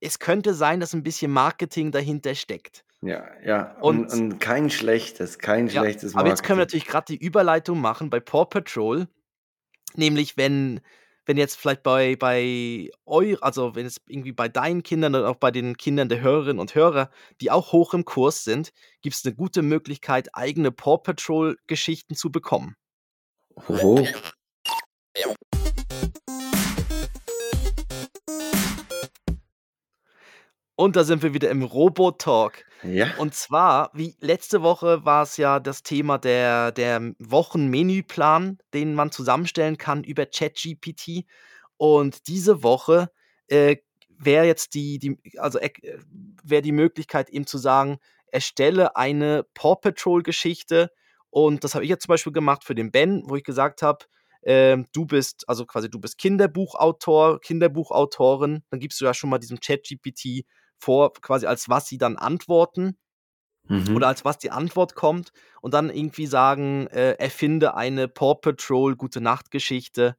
es könnte sein, dass 'n bisschen Marketing dahinter steckt. Ja, ja, und Und und kein schlechtes kein ja, schlechtes aber jetzt können wir Marketing. natürlich grad die Überleitung machen bei Paw Patrol, nämlich wenn wenn jetzt vielleicht bei bei eu also, wenn es irgendwie bei deinen Kindern oder auch bei den Kindern der Hörerinnen und Hörer, die auch hoch im Kurs sind, gibt's 'ne gute Möglichkeit, eigene Paw Patrol Geschichten zu bekommen. Oho. Und da sind wir wieder im Robo-Talk. Ja. Und zwar, wie letzte Woche war's ja das Thema der der Wochenmenüplan, den man zusammenstellen kann über ChatGPT. Und diese Woche, äh, wäre jetzt die die also, äh, wäre die Möglichkeit, ihm zu sagen: „Erstelle eine Paw Patrol Geschichte.“ Und das habe ich jetzt zum Beispiel gemacht für den Ben, wo ich gesagt habe, ähm: „Du bist also, quasi du bist Kinderbuchautor, Kinderbuchautorin.“ Dann gibst du ja schon mal diesem ChatGPT vor, quasi als was sie dann antworten oder Mhm. als was die Antwort kommt und dann irgendwie sagen, äh, erfinde eine Paw Patrol Gute-Nacht-Geschichte,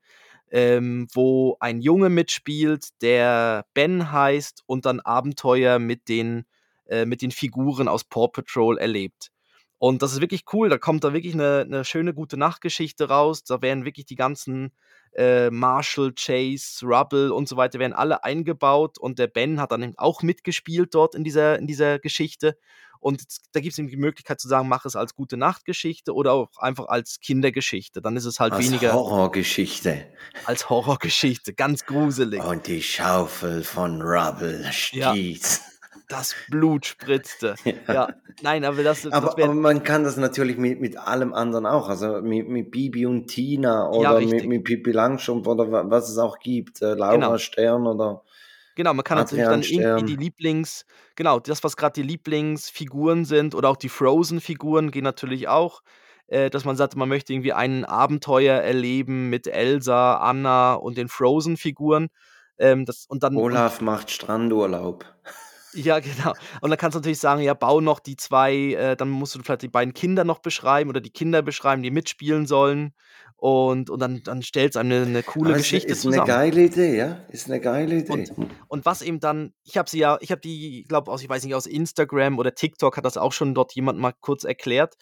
ähm, wo ein Junge mitspielt, der Ben heißt und dann Abenteuer mit den äh, mit den Figuren aus Paw Patrol erlebt. Und das ist wirklich cool, da kommt da wirklich 'ne 'ne schöne Gute-Nacht-Geschichte raus. Da werden wirklich die ganzen, äh, Marshall, Chase, Rubble und so weiter werden alle eingebaut und der Ben hat dann eben auch mitgespielt dort in dieser in dieser Geschichte. Und da gibt's eben die Möglichkeit zu sagen, mach es als Gute-Nacht-Geschichte oder auch einfach als Kindergeschichte. Dann ist es halt Als weniger Horrorgeschichte. als Horrorgeschichte, ganz gruselig. Und die Schaufel von Rubble Ja. Das Blut spritzte. Ja, Ja. nein, aber das das Aber aber man kann das natürlich mit mit allem anderen auch, also mit mit Bibi und Tina Ja, oder mit richtig. mit Pippi Langstrumpf oder wa was es auch gibt, äh, Laura Genau. Stern oder Genau, man kann natürlich dann irgendwie die. Lieblings genau, das, was grad die Lieblingsfiguren sind oder auch die Frozen-Figuren gehen natürlich auch, äh, dass man sagt, man möchte irgendwie ein Abenteuer erleben mit Elsa, Anna und den Frozen-Figuren. Ähm, das und dann Olaf macht Strandurlaub. Ja, genau. Und dann kannst du natürlich sagen, ja, bau noch die 2 äh, dann musst du vielleicht die beiden Kinder noch beschreiben oder die Kinder beschreiben, die mitspielen sollen. und, und dann, dann stellt es einem eine, eine coole Aber ist, Geschichte ist eine zusammen. geile Idee, ja? Ist eine geile Idee. Und, und was eben dann, ich habe sie ja, ich habe die, ich glaube, aus, ich weiß nicht, aus Instagram oder TikTok hat das auch schon dort jemand mal kurz erklärt.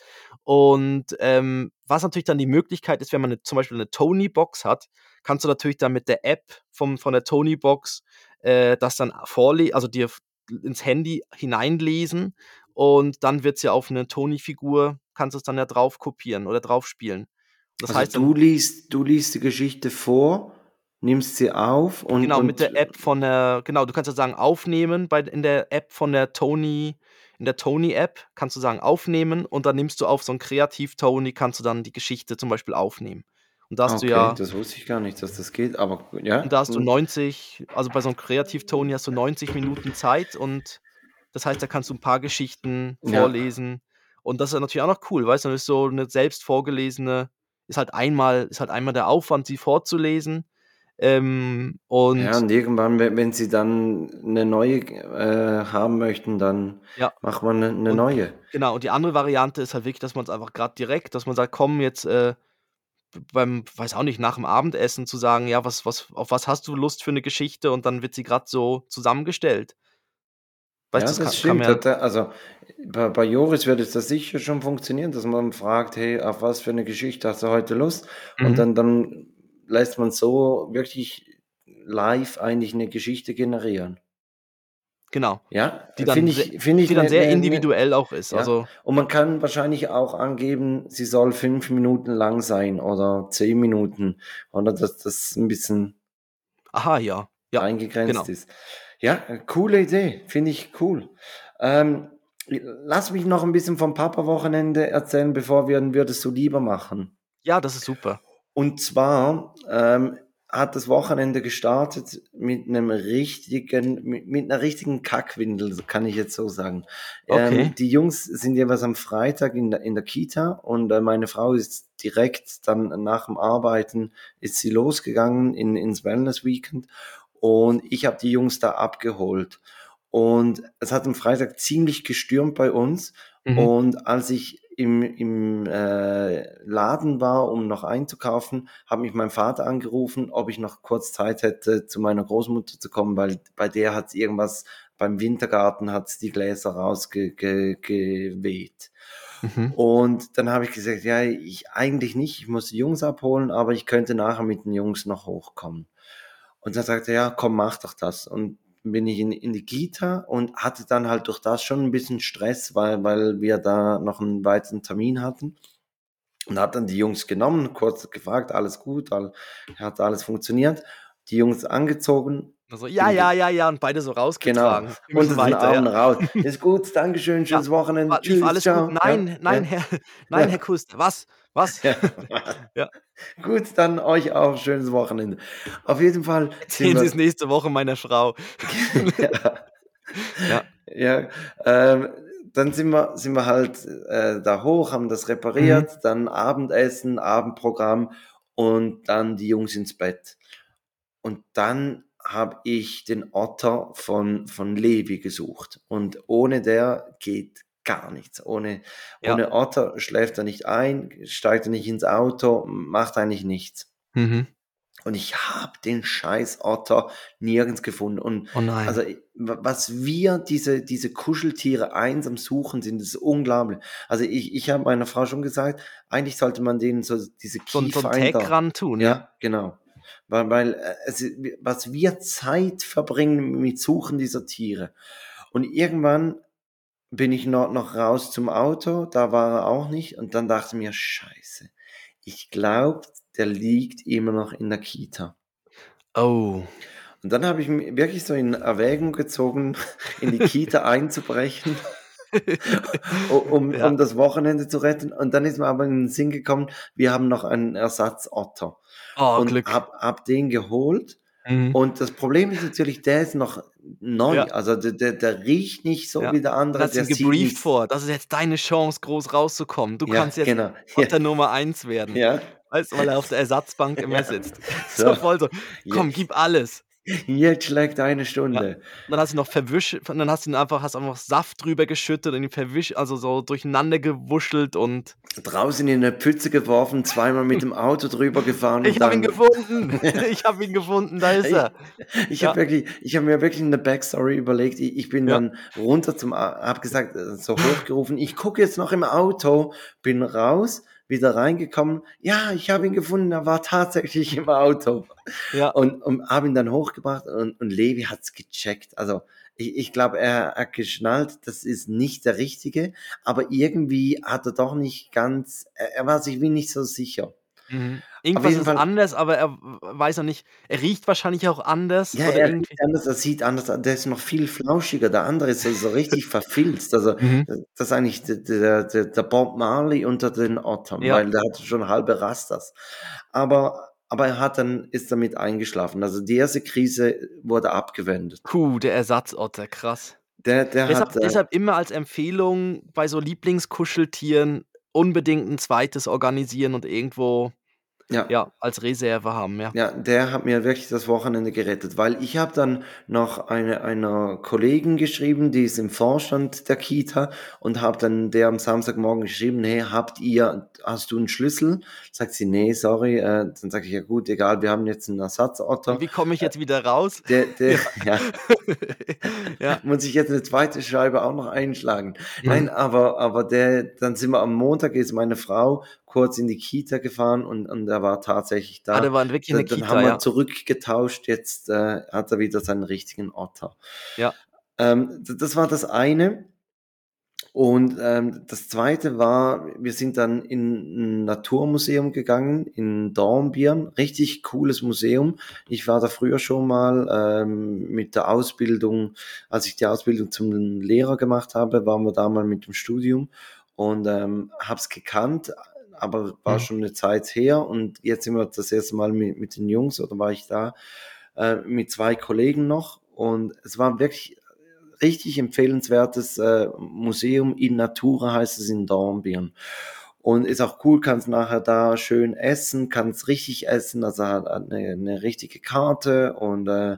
Und ähm, was natürlich dann die Möglichkeit ist, wenn man eine, zum Beispiel eine Tony-Box hat, kannst du natürlich dann mit der App vom, von der Tony-Box äh, das dann vorlesen, also dir ins Handy hineinlesen und dann wird es ja auf eine Tony-Figur, kannst du es dann ja drauf kopieren oder drauf spielen. Das also heißt, du liest, du liest die Geschichte vor, nimmst sie auf und. genau, und mit der App von der, genau, du kannst ja sagen, aufnehmen bei, in der App von der Tony, in der Tony-App kannst du sagen, aufnehmen und dann nimmst du auf so ein Kreativ-Tony, kannst du dann die Geschichte zum Beispiel aufnehmen. Und da hast okay, du ja. das wusste ich gar nicht, dass das geht, aber ja. Und da hast du hm. 90, also bei so einem Kreativ-Tony hast du 90 Minuten Zeit und das heißt, da kannst du ein paar Geschichten Ja. vorlesen. Und das ist natürlich auch noch cool, weißt du, dann ist so eine selbst vorgelesene, ist halt einmal, ist halt einmal der Aufwand, sie vorzulesen. Ähm, und Ja, und irgendwann, wenn, wenn sie dann eine neue äh, haben möchten, dann Ja. macht man eine, eine Und- neue. Genau, und die andere Variante ist halt wirklich, dass man es einfach gerade direkt, dass man sagt, komm jetzt äh, beim, weiß auch nicht, nach dem Abendessen zu sagen, ja, was, was, auf was hast du Lust für eine Geschichte und dann wird sie gerade so zusammengestellt. Weißt ja, du, das, kann, kann stimmt. man ja, Da- Also bei, bei Joris würde es das sicher schon funktionieren, dass man fragt, hey, auf was für eine Geschichte hast du heute Lust? Mhm. Und dann, dann lässt man so wirklich live eigentlich eine Geschichte generieren. Genau, Ja, die dann, ich, finde ich die dann eine- sehr eine- individuell auch ist. Ja. Also, Und man kann wahrscheinlich auch angeben, sie soll fünf Minuten lang sein oder zehn Minuten. Oder dass das ein bisschen aha, ja. Ja, eingegrenzt genau. ist. Ja, coole Idee, finde ich cool. Ähm, lass mich noch ein bisschen vom Papa-Wochenende erzählen, bevor wir ein Würdest du lieber machen. ja, das ist super. Und zwar ähm, hat das Wochenende gestartet mit einem richtigen, mit, mit einer richtigen Kackwindel, kann ich jetzt so sagen. Okay. Ähm, die Jungs sind jeweils am Freitag in der, in der Kita und äh, meine Frau ist direkt dann nach dem Arbeiten ist sie losgegangen in, ins Wellness Weekend und ich habe die Jungs da abgeholt. Und es hat am Freitag ziemlich gestürmt bei uns. Mhm. Und als ich im, im äh, Laden war, um noch einzukaufen, hat mich mein Vater angerufen, ob ich noch kurz Zeit hätte, zu meiner Großmutter zu kommen, weil bei der hat irgendwas beim Wintergarten hat die Gläser rausgeweht. Ge, geweht. Mhm. Und dann habe ich gesagt, ja, ich eigentlich nicht, ich muss die Jungs abholen, aber ich könnte nachher mit den Jungs noch hochkommen. Und dann sagte er, ja, komm, mach doch das. Und bin ich in, in die Kita und hatte dann halt durch das schon ein bisschen Stress, weil, weil wir da noch einen weiteren Termin hatten. Und habe dann die Jungs genommen, kurz gefragt, alles gut, all, hat alles funktioniert. Die Jungs angezogen, Also, ja, ja, ja, ja, und beide so genau, rausgetragen. Wir und den Armen ja. raus. Ist gut, Dankeschön, schönes Wochenende, War- Lief tschüss, alles ciao. gut? Nein, Ja, nein, ja. Herr, nein, Ja. Herr Kust. Was? Was? Ja. Ja. Gut, dann euch auch schönes Wochenende. Auf jeden Fall Sehen Sie es nächste Woche meiner Frau. ja. Ja. ja ähm, dann sind wir, sind wir halt äh, da hoch, haben das repariert, Mhm. dann Abendessen, Abendprogramm und dann die Jungs ins Bett. Und dann habe ich den Otter von, von Levi gesucht. Und ohne der geht gar nichts. Ohne, Ja. ohne Otter schläft er nicht ein, steigt er nicht ins Auto, macht eigentlich nichts. Mhm. Und ich habe den scheiß Otter nirgends gefunden. Und Oh nein. also was wir, diese, diese Kuscheltiere einsam suchen, sind das ist unglaublich. Also ich, ich habe meiner Frau schon gesagt, eigentlich sollte man denen so diese ein- so Kiefer ein Tag ran tun. Ja, genau. Weil, weil äh, ist- was wir Zeit verbringen mit Suchen dieser Tiere. Und irgendwann bin ich noch, noch raus zum Auto, da war er auch nicht. Und dann dachte ich mir, scheiße, ich glaube, der liegt immer noch in der Kita. Oh. Und dann habe ich mich wirklich so in Erwägung gezogen, in die Kita einzubrechen, um, Ja. um das Wochenende zu retten. Und dann ist mir aber in den Sinn gekommen, wir haben noch einen Ersatzotter. Oh, und Glück. hab, hab den geholt. Mhm. Und das Problem ist natürlich, der ist noch neu. Ja. Also der, der, der riecht nicht so Ja. wie der andere. ihn sieht gebrieft vor. Das ist jetzt deine Chance, groß rauszukommen. Du Ja, kannst jetzt genau. Otter Nummer 1 werden. Ja, Weißt du, weil er auf der Ersatzbank immer sitzt. So. So voll so. Komm, gib alles. Jetzt schlägt eine Ja. Stunde. Und dann hast du ihn noch verwischt dann hast du ihn einfach hast einfach Saft drüber geschüttet und ihn verwischt also so durcheinander gewuschelt und Draußen in eine Pfütze geworfen, zweimal mit dem Auto drüber gefahren. ich habe ihn gefunden. Ich habe ihn gefunden, da ist er. Ich Ja. habe wirklich, ich habe mir wirklich eine Backstory überlegt. Ich, ich bin Ja. dann runter zum, habe gesagt, äh, so hochgerufen, ich gucke jetzt noch im Auto, bin raus, wieder reingekommen. Ja, ich habe ihn gefunden, er war tatsächlich im Auto. Ja. Und, und habe ihn dann hochgebracht und, und Levi hat's gecheckt. Also ich, ich glaube, er hat geschnallt, das ist nicht der Richtige, aber irgendwie hat er doch nicht ganz, er, er war sich wie nicht so sicher. Mhm. Irgendwas ist Fall- anders, aber er weiß noch nicht. Er riecht wahrscheinlich auch anders. Ja, oder er irgendwie. riecht anders, er sieht anders, der ist noch viel flauschiger, der andere ist so, so richtig verfilzt. Also Mhm. das ist eigentlich der, der, der, der Bob Marley unter den Ottern, Ja. weil der hat schon halbe Rastas. Aber, aber er hat dann, ist damit eingeschlafen. Also die erste Krise wurde abgewendet. Puh, der Ersatzotter, krass. Der, der Deshalb, hat, äh, deshalb immer als Empfehlung bei so Lieblingskuscheltieren unbedingt ein zweites organisieren und irgendwo ja, ja, als Reserve haben, ja. Ja, der hat mir wirklich das Wochenende gerettet, weil ich habe dann noch eine einer Kollegin geschrieben, die ist im Vorstand der Kita und habe dann der am Samstagmorgen geschrieben, hey, habt ihr, hast du einen Schlüssel? Sagt sie, nee, sorry. Äh, dann sage ich, ja gut, egal, wir haben jetzt einen Ersatzotter. Und wie komme ich jetzt wieder raus? Der, der, ja. Ja. muss ich jetzt eine zweite Scheibe auch noch einschlagen. Mhm. Nein, aber, aber der, dann sind wir am Montag, ist meine Frau kurz in die Kita gefahren und, und er war tatsächlich da. Ah, der war wirklich in dann, der Kita, haben wir ja. zurückgetauscht, jetzt äh, hat er wieder seinen richtigen Otter. Ja. Ähm, das war das eine. Und ähm, das zweite war, wir sind dann in ein Naturmuseum gegangen in Dornbirn. Richtig cooles Museum. Ich war da früher schon mal ähm, mit der Ausbildung, als ich die Ausbildung zum Lehrer gemacht habe, waren wir da mal mit dem Studium und ähm, hab's gekannt, aber war Mhm. schon eine Zeit her. Und jetzt sind wir das erste Mal mit, mit den Jungs, oder war ich da, äh, mit zwei Kollegen noch. Und es war wirklich richtig empfehlenswertes äh, Museum in Natura heißt es in Dornbirn. Und ist auch cool, kannst nachher da schön essen, kannst richtig essen, also hat eine, eine richtige Karte und, äh,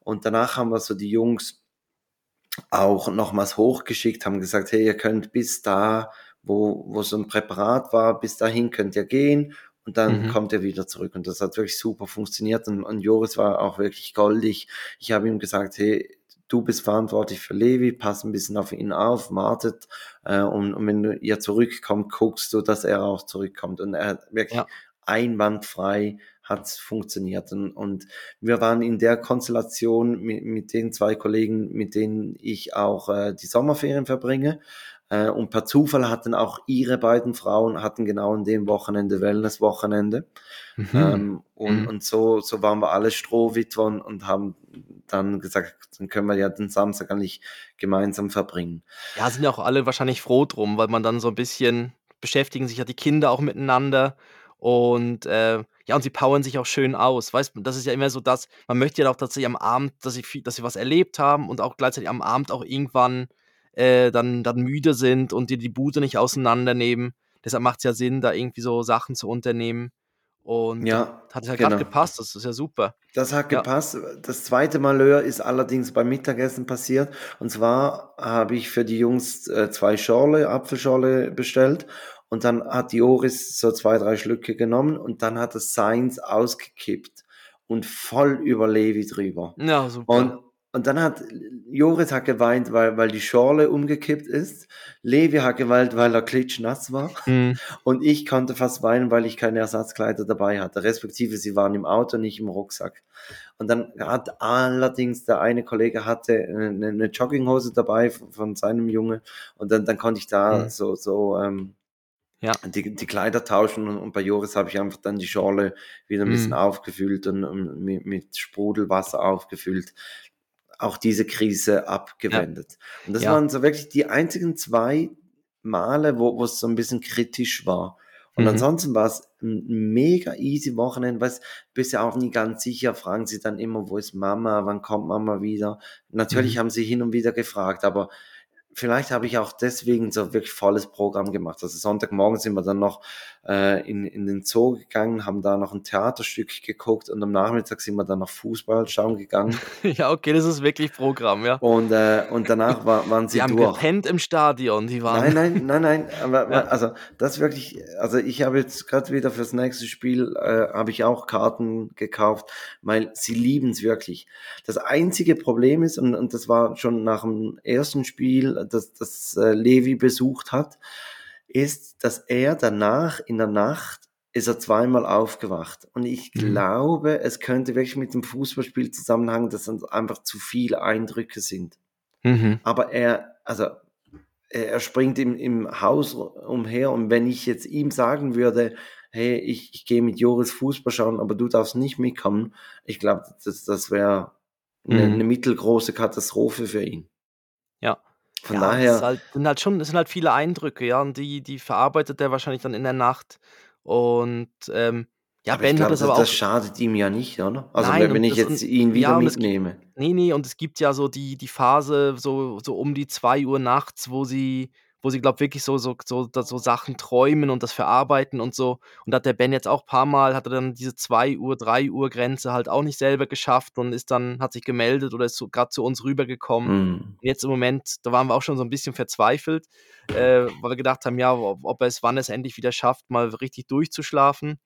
und danach haben wir so die Jungs auch nochmals hochgeschickt, haben gesagt, hey, ihr könnt bis da, wo, wo so ein Präparat war, bis dahin könnt ihr gehen und dann Mhm. kommt ihr wieder zurück. Und das hat wirklich super funktioniert und, und Joris war auch wirklich goldig. Ich habe ihm gesagt, hey, du bist verantwortlich für Levi, pass ein bisschen auf ihn auf, wartet äh, und, und wenn ihr zurückkommt, guckst du, dass er auch zurückkommt. Und er hat wirklich Ja. einwandfrei hat's funktioniert. Und, und wir waren in der Konstellation mit, mit den zwei Kollegen, mit denen ich auch äh, die Sommerferien verbringe. Äh, und per Zufall hatten auch ihre beiden Frauen hatten genau an dem Wochenende Wellness-Wochenende. Mhm. Ähm, und, Mhm. und so, so waren wir alle Strohwitwen und haben dann gesagt, dann können wir ja den Samstag eigentlich gemeinsam verbringen. Ja, sind ja auch alle wahrscheinlich froh drum, weil man dann so ein bisschen beschäftigen sich ja die Kinder auch miteinander und äh, ja, und sie powern sich auch schön aus. Weißt du, das ist ja immer so das, man möchte ja auch, dass sie am Abend, dass sie, viel, dass sie was erlebt haben und auch gleichzeitig am Abend auch irgendwann äh, dann, dann müde sind und die die Bude nicht auseinandernehmen. Deshalb macht es ja Sinn, da irgendwie so Sachen zu unternehmen. Und Ja, hat ja genau. gerade gepasst, das ist ja super. Das hat Ja. gepasst. Das zweite Malheur ist allerdings beim Mittagessen passiert. Und zwar habe ich für die Jungs äh, zwei Schorle, Apfelschorle bestellt. Und dann hat Joris so zwei, drei Schlücke genommen und dann hat es seins ausgekippt und voll über Levi drüber. Ja, super. Und, und dann hat Joris hat geweint, weil, weil die Schorle umgekippt ist. Levi hat geweint, weil er klitschnass war. Mhm. Und ich konnte fast weinen, weil ich keine Ersatzkleider dabei hatte. Respektive, sie waren im Auto, nicht im Rucksack. Und dann hat allerdings der eine Kollege hatte eine, eine Jogginghose dabei von, von seinem Junge. Und dann, dann konnte ich da Mhm. so, so ähm, Ja. die, die Kleider tauschen. Und, bei Joris habe ich einfach dann die Schorle wieder ein bisschen Mhm. aufgefüllt und, und mit, mit Sprudelwasser aufgefüllt. Auch diese Krise abgewendet. Und das Ja. waren so wirklich die einzigen zwei Male, wo, wo es so ein bisschen kritisch war. Und Mhm. ansonsten war es ein mega easy Wochenende, weil bist ja auch nie ganz sicher, fragen sie dann immer, wo ist Mama, wann kommt Mama wieder? Natürlich Mhm. haben sie hin und wieder gefragt, aber vielleicht habe ich auch deswegen so wirklich volles Programm gemacht. Also Sonntagmorgen sind wir dann noch äh, in, in den Zoo gegangen, haben da noch ein Theaterstück geguckt und am Nachmittag sind wir dann noch Fußball schauen gegangen. ja, okay, das ist wirklich Programm, ja. Und, äh, und danach war, waren sie die haben durch. gepennt im Stadion, die waren. Nein, nein, nein, nein. Aber, ja. Also das wirklich, also ich habe jetzt gerade wieder fürs nächste Spiel, äh, habe ich auch Karten gekauft, weil sie lieben es wirklich. Das einzige Problem ist, und, und das war schon nach dem ersten Spiel, das, das äh, Levi besucht hat, ist, dass er danach in der Nacht ist er zweimal aufgewacht. Und ich mhm. glaube, es könnte wirklich mit dem Fußballspiel zusammenhängen, dass es einfach zu viele Eindrücke sind. Mhm. Aber er, also, er springt im, im Haus umher und wenn ich jetzt ihm sagen würde, hey, ich, ich gehe mit Joris Fußball schauen, aber du darfst nicht mitkommen, ich glaube, das, das wäre eine, mhm. eine mittelgroße Katastrophe für ihn. Ja. Von ja, daher. Es halt, sind halt schon, es sind halt viele Eindrücke, ja, und die, die verarbeitet er wahrscheinlich dann in der Nacht. Und ähm, ja, aber Ben glaub, hat das, das aber auch. Das schadet ihm ja nicht, oder? Also Nein, wenn ich das, jetzt ihn wieder ja, mitnehme. Gibt, nee, nee, und es gibt ja so die, die Phase, so, so um die 2 Uhr nachts, wo sie, wo sie, glaube wirklich so, so, so, so Sachen träumen und das verarbeiten und so. Und da hat der Ben jetzt auch ein paar Mal, hat er dann diese 2 Uhr, 3 Uhr Grenze halt auch nicht selber geschafft und ist dann, hat sich gemeldet oder ist so, gerade zu uns rübergekommen. Mhm. Jetzt im Moment, da waren wir auch schon so ein bisschen verzweifelt, äh, weil wir gedacht haben, ja, ob er es, wann es endlich wieder schafft, mal richtig durchzuschlafen.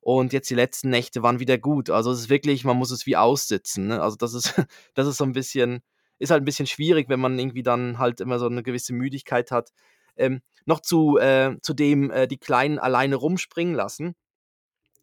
Und jetzt die letzten Nächte waren wieder gut. Also es ist wirklich, man muss es wie aussitzen. Ne? Also das ist, das ist so ein bisschen, ist halt ein bisschen schwierig, wenn man irgendwie dann halt immer so eine gewisse Müdigkeit hat. Ähm, noch zu, äh, zu dem äh, die Kleinen alleine rumspringen lassen.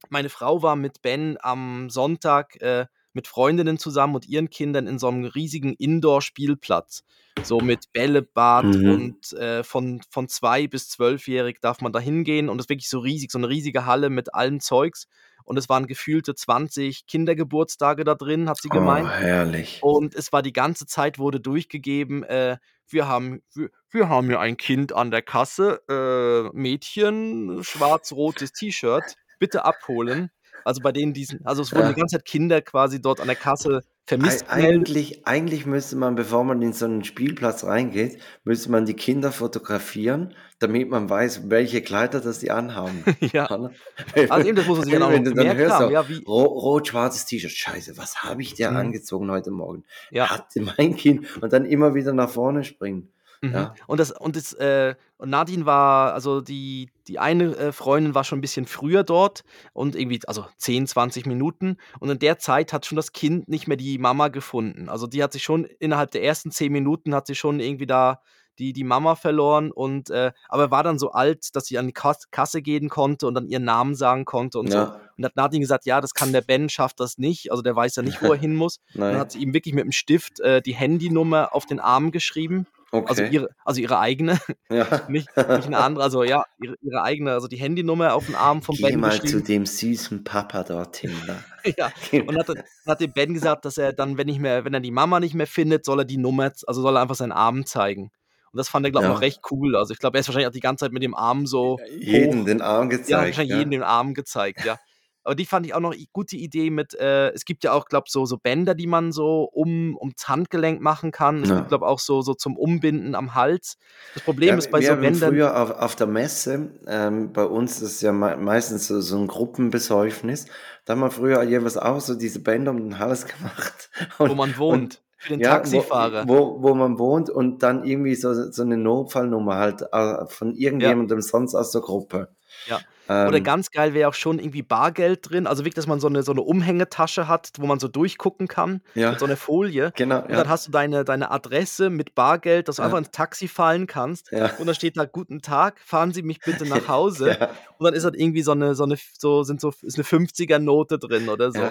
Meine Frau war mit Ben am Sonntag äh, mit Freundinnen zusammen und ihren Kindern in so einem riesigen Indoor-Spielplatz. So mit Bällebad mhm. und äh, von, von zwei bis zwölfjährig darf man da hingehen und es ist wirklich so riesig, so eine riesige Halle mit allem Zeugs und es waren gefühlte 20 Kindergeburtstage da drin, hat sie gemeint. Oh, herrlich. Und es war die ganze Zeit, wurde durchgegeben, äh, wir haben, wir, wir, haben hier ein Kind an der Kasse, äh, Mädchen, schwarz-rotes T-Shirt, bitte abholen. Also bei denen diesen, also es wurden ja. die ganze Zeit Kinder quasi dort an der Kasse vermisst. Eigentlich, eigentlich müsste man, bevor man in so einen Spielplatz reingeht, müsste man die Kinder fotografieren, damit man weiß, welche Kleider das die anhaben. ja. Also eben, das muss man sich auch Wenn du dann hörst, so, ja, wie rot-schwarzes T-Shirt, scheiße, was habe ich dir mhm. angezogen heute Morgen? Ja. Hatte mein Kind und dann immer wieder nach vorne springen. Mhm. Ja. Und das, und das, äh, Nadine war, also die, die eine äh, Freundin war schon ein bisschen früher dort und irgendwie, also 10, 20 Minuten. Und in der Zeit hat schon das Kind nicht mehr die Mama gefunden. Also die hat sich schon innerhalb der ersten 10 Minuten hat sie schon irgendwie da die, die Mama verloren und äh, aber war dann so alt, dass sie an die Kasse gehen konnte und dann ihren Namen sagen konnte und ja. so. Und hat Nadine gesagt, ja, das kann der Ben, schafft das nicht. Also der weiß ja nicht, wo er hin muss. dann hat sie ihm wirklich mit dem Stift äh, die Handynummer auf den Arm geschrieben. Also okay. Also ihre, also ihre eigene, ja. nicht, nicht eine andere, also ja, ihre, ihre, eigene, also die Handynummer auf den Arm vom Geh Ben. mal zu dem süßen Papa dorthin. Da. ja, und hat, hat dem Ben gesagt, dass er dann, wenn, nicht mehr, wenn er die Mama nicht mehr findet, soll er die Nummer, also soll er einfach seinen Arm zeigen. Und das fand er, glaube ich, ja. auch recht cool. Also ich glaube, er ist wahrscheinlich auch die ganze Zeit mit dem Arm so. Jeden hoch. den Arm gezeigt. Ja, wahrscheinlich ja. jeden den Arm gezeigt, ja. Aber die fand ich auch noch eine gute Idee mit, äh, es gibt ja auch, glaube ich, so, so Bänder, die man so um, ums Handgelenk machen kann. Es ja. gibt, glaube ich, auch so, so zum Umbinden am Hals. Das Problem ja, ist bei wir so haben Bändern. Früher auf, auf der Messe, ähm, bei uns ist ja me meistens so, so ein Gruppenbesäufnis, da haben wir früher jeweils auch so diese Bänder um den Hals gemacht. Und, wo man wohnt. Und, für den ja, Taxifahrer. Wo, wo, wo, man wohnt und dann irgendwie so, so eine Notfallnummer halt äh, von irgendjemandem ja. sonst aus der Gruppe. Ja. Ähm, Oder ganz geil wäre auch schon irgendwie Bargeld drin. Also wirklich, dass man so eine, so eine Umhängetasche hat, wo man so durchgucken kann. Ja. Mit so einer Folie. Genau. Und ja. dann hast du deine, deine Adresse mit Bargeld, dass du ja. einfach ins Taxi fallen kannst. Und dann steht da, guten Tag, fahren Sie mich bitte nach Hause. Und dann ist halt irgendwie so eine, so eine, so sind so, ist eine 50er-Note drin oder so.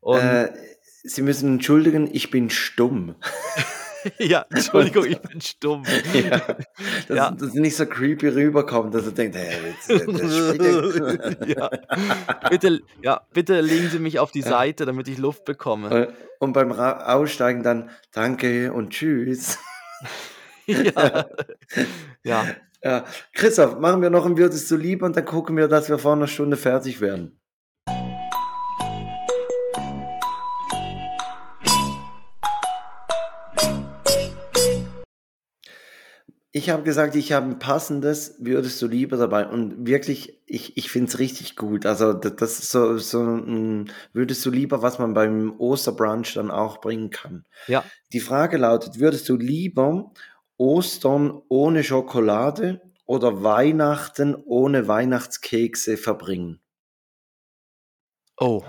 Und äh, Sie müssen entschuldigen, ich bin stumm. ja, Entschuldigung, ich bin stumm. Ja, dass, ja. dass nicht so creepy rüberkommt, dass er denkt, hey, jetzt, jetzt ja. Bitte, ja, bitte legen Sie mich auf die Seite, damit ich Luft bekomme. Äh, und beim Aussteigen dann Danke und Tschüss. ja. ja. ja. Christoph, machen wir noch ein Würdest du lieber und dann gucken wir, dass wir vor einer Stunde fertig werden. Ich habe gesagt, ich habe ein passendes, würdest du lieber dabei. Und wirklich, ich, ich finde es richtig gut. Also das, ist so, so ein, würdest du lieber, was man beim Osterbrunch dann auch bringen kann. Ja. Die Frage lautet, würdest du lieber Ostern ohne Schokolade oder Weihnachten ohne Weihnachtskekse verbringen? Oh.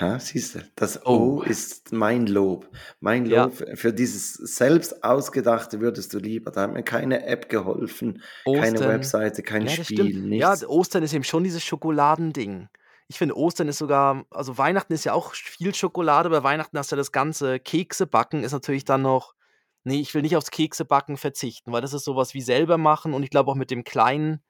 Ja, siehst du, das Oh. O ist mein Lob. Mein Ja. Lob für dieses selbst ausgedachte würdest du lieber. Da hat mir keine App geholfen, keine Ostern. Webseite, kein Ja, Spiel, stimmt. Ja, nichts. Ostern ist eben schon dieses Schokoladending. Ich finde, Ostern ist sogar also Weihnachten ist ja auch viel Schokolade, bei Weihnachten hast du ja das ganze Keksebacken ist natürlich dann noch ne, ich will nicht aufs Keksebacken verzichten, weil das ist so was wie selber machen und ich glaube auch mit dem Kleinen,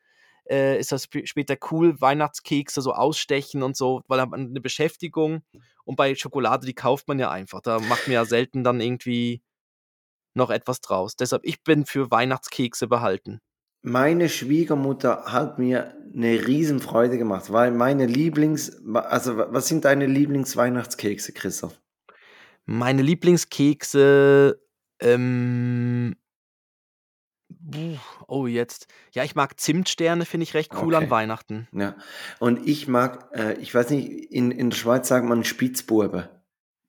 äh, ist das sp später cool, Weihnachtskekse so ausstechen und so, weil da hat man 'ne Beschäftigung und bei Schokolade, die kauft man ja einfach. Da macht man ja selten dann irgendwie noch etwas draus. Deshalb, ich bin für Weihnachtskekse behalten. Meine Schwiegermutter hat mir eine Riesenfreude gemacht, weil meine Lieblings also, wa was sind deine Lieblingsweihnachtskekse, Christoph? Meine Lieblingskekse, ähm Oh, jetzt. Ja, ich mag Zimtsterne, finde ich recht cool an Okay. Weihnachten. Ja. Und ich mag, äh, ich weiß nicht, in in der Schweiz sagt man Spitzbuben.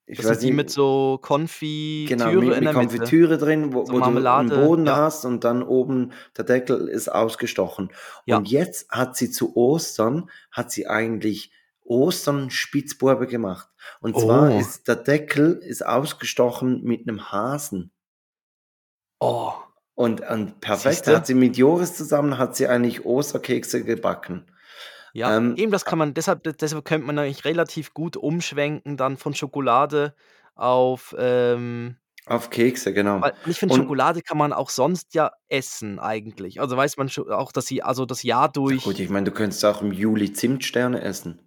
Ich Das weiß sind die nicht mit so Genau, Konfitüre mit in mit der Mitte. Konfitüre drin, wo So wo du 'n Marmelade, Boden ja. hast und dann oben der Deckel ist ausgestochen. Ja. Und jetzt hat sie zu Ostern hat sie eigentlich Ostern Spitzbuben gemacht. Und zwar Oh. ist der Deckel ist ausgestochen mit 'nem Hasen. Oh. Und und perfekt, hat sie mit Joris zusammen hat sie eigentlich Osterkekse gebacken. Ja, Ähm, eben das kann man deshalb deshalb könnte man eigentlich relativ gut umschwenken dann von Schokolade auf, ähm Auf Kekse, genau. weil ich finde, Schokolade kann man auch sonst ja essen eigentlich. Also, weiß man auch, dass sie also das Jahr Ja gut, durch ich meine, du könntest auch im Juli Zimtsterne essen.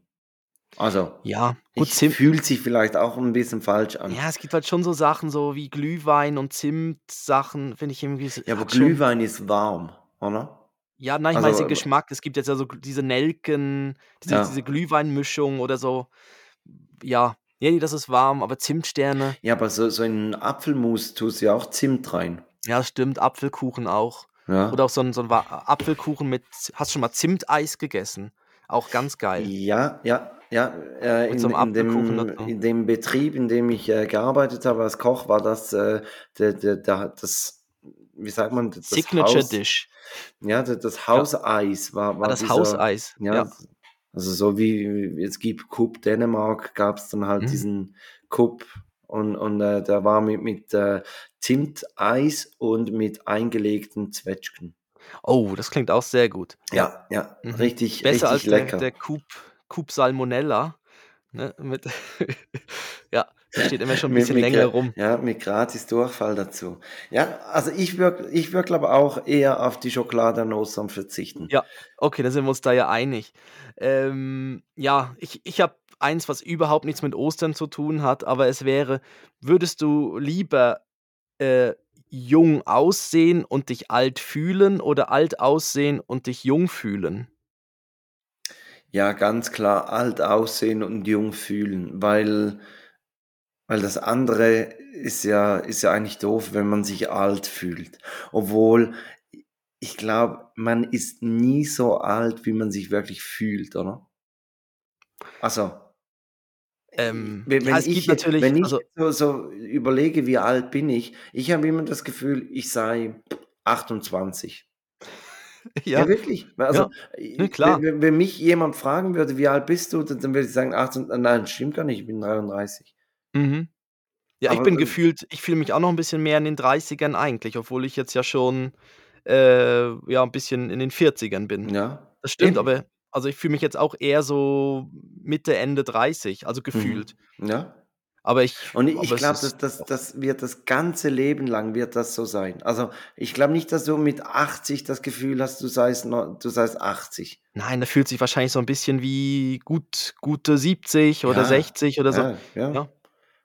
Also, Ja, gut, ich Zimt fühlt sich vielleicht auch 'n bisschen falsch an. Ja, es gibt halt schon so Sachen, so wie Glühwein und Zimtsachen, finde ich irgendwie s Ja, aber Glühwein ist warm, oder? Ja, nein, ich meine jetzt den Also, äh Geschmack. Es gibt jetzt ja so diese Nelken, diese diese Ja. Glühweinmischung oder so. Ja, ne, das ist warm, aber Zimtsterne Ja, aber so so in Apfelmus tust du ja auch Zimt rein. Ja, stimmt, Apfelkuchen auch. Ja. Oder auch so 'n so 'n wa Apfelkuchen mit hast du schon mal Zimteis gegessen? Auch ganz geil. Ja, ja, ja, äh, in in dem in dem Betrieb, in dem ich, äh, gearbeitet habe als Koch, war das, äh, der der der das wie sagt man, das Signature Haus Dish. ja, das Ja. Hauseis war Ah, war das dieser Hauseis, ja, ja. also so wie es gibt Cup Dänemark, gab's dann halt Mhm. diesen Cup und und, äh, der war mit mit, äh, Zimteis und mit eingelegten Zwetschgen. Oh, das klingt auch sehr gut. Ja. Ja, Mhm. richtig Besser als richtig der lecker. der Coop Coop Salmonella, ne, mit ja, der steht immer schon 'n Mit bisschen mit länger gra rum. ja, mit gratis Durchfall dazu. Ja, also ich würde ich würde, glaube auch eher auf die Schokolade Ostern verzichten. Ja, okay, dann sind wir uns da ja einig. Ähm, ja, ich ich habe eins, was überhaupt nichts mit Ostern zu tun hat, aber es wäre würdest du lieber, äh, jung aussehen und dich alt fühlen oder alt aussehen und dich jung fühlen? Ja, ganz klar alt aussehen und jung fühlen, weil weil das andere ist ja ist ja eigentlich doof, wenn man sich alt fühlt. Obwohl, ich glaube, man ist nie so alt, wie man sich wirklich fühlt, oder? Also Ähm, wenn ja, ich natürlich wenn ich also so so überlege, wie alt bin ich, ich habe immer das Gefühl, ich sei 28. Ja, Ja, wirklich. ja, Also, ne, i klar. wenn wenn mich jemand fragen würde: „Wie alt bist du?“, dann dann würde ich sagen: „18“ äh, nein, stimmt gar nicht, ich bin 33. Mhm. Ja, ich Aber, bin äh gefühlt ich fühle mich auch noch 'n bisschen mehr in den 30ern eigentlich, obwohl ich jetzt ja schon, äh, ja, 'n bisschen in den 40ern bin. Ja, Das stimmt, eben. aber also, ich fühle mich jetzt auch eher so Mitte, Ende 30, also gefühlt. Mhm. Ja. Aber ich Und ich es glaube, das das das wird das ganze Leben lang wird das so sein. Also, ich glaube nicht, dass du mit 80 das Gefühl hast, du seist du seist 80. Nein, das fühlt sich wahrscheinlich so 'n bisschen wie gut gute 70 oder Ja, 60 oder so. ja, ja. Ja.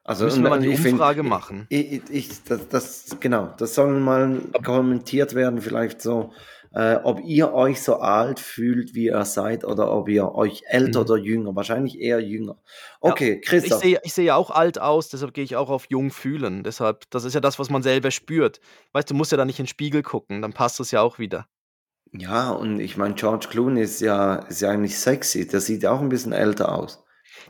Also, Müssen wir mal ich finde, Umfrage i machen. i i ich das das genau, das soll mal kommentiert werden, vielleicht so äh, ob ihr euch so alt fühlt, wie ihr seid, oder ob ihr euch älter Mhm. oder jünger, wahrscheinlich eher jünger. Ja. Okay, Ich Christoph. sehe ich sehe ja auch alt aus, deshalb gehe ich auch auf jung fühlen. Deshalb das ist ja das, was man selber spürt. Weißt du, musst ja da nicht in den Spiegel gucken, dann passt es ja auch wieder. Ja, und ich meine, George Clooney ist ja, ist ja eigentlich sexy. Der sieht ja auch ein bisschen älter aus.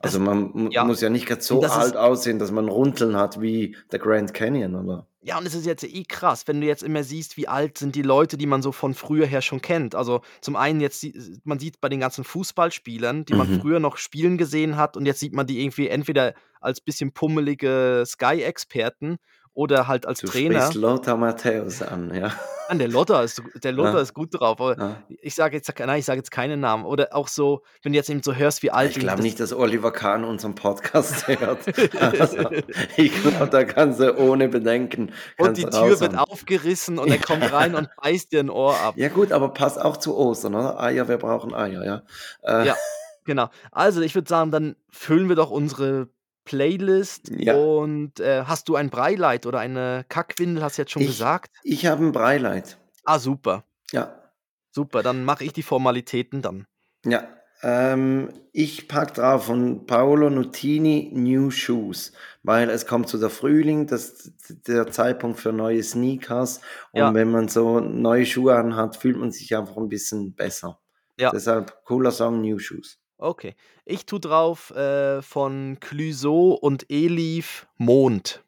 Also man ja. muss ja nicht gerade so das ist alt aussehen, dass man Runzeln hat wie der Grand Canyon, oder? Ja, und es ist jetzt eh krass, wenn du jetzt immer siehst, wie alt sind die Leute, die man so von früher her schon kennt. Also zum einen jetzt, man sieht bei den ganzen Fußballspielern, die man Mhm. früher noch spielen gesehen hat und jetzt sieht man die irgendwie entweder als bisschen pummelige Sky-Experten oder halt als Du Trainer. sprichst Lothar Matthäus an, ja. An der Lotta ist, der Lotta Ja. ist gut drauf, aber ja. ich sage jetzt, nein, ich sage jetzt keinen Namen. Oder auch so, wenn du jetzt eben so hörst, wie alt Ich glaube nicht, dass Oliver Kahn unseren Podcast hört. Also, ich glaube, da kannst du ohne Bedenken. und die du Tür wird aufgerissen und er kommt rein und beißt dir ein Ohr ab. Ja gut, aber passt auch zu Ostern, oder? Eier, wir brauchen Eier, ja. Äh, Ja. Genau. Also, ich würde sagen, dann füllen wir doch unsere Playlist Ja. und, äh, hast du ein Breileid oder eine Kackwindel, hast du jetzt schon Ich- gesagt? Ich habe ein Breileid. Ah, super. Ja, Super, dann mache ich die Formalitäten dann. ja. Ähm, ich pack drauf von Paolo Nutini New Shoes, weil es kommt zu der Frühling, das ist der Zeitpunkt für neue Sneakers. Und Ja. wenn man so neue Schuhe anhat, fühlt man sich einfach ein bisschen besser. Ja. Deshalb cooler Song New Shoes. Okay. Ich tue drauf, äh, von Clouseau und Elif „Mond“.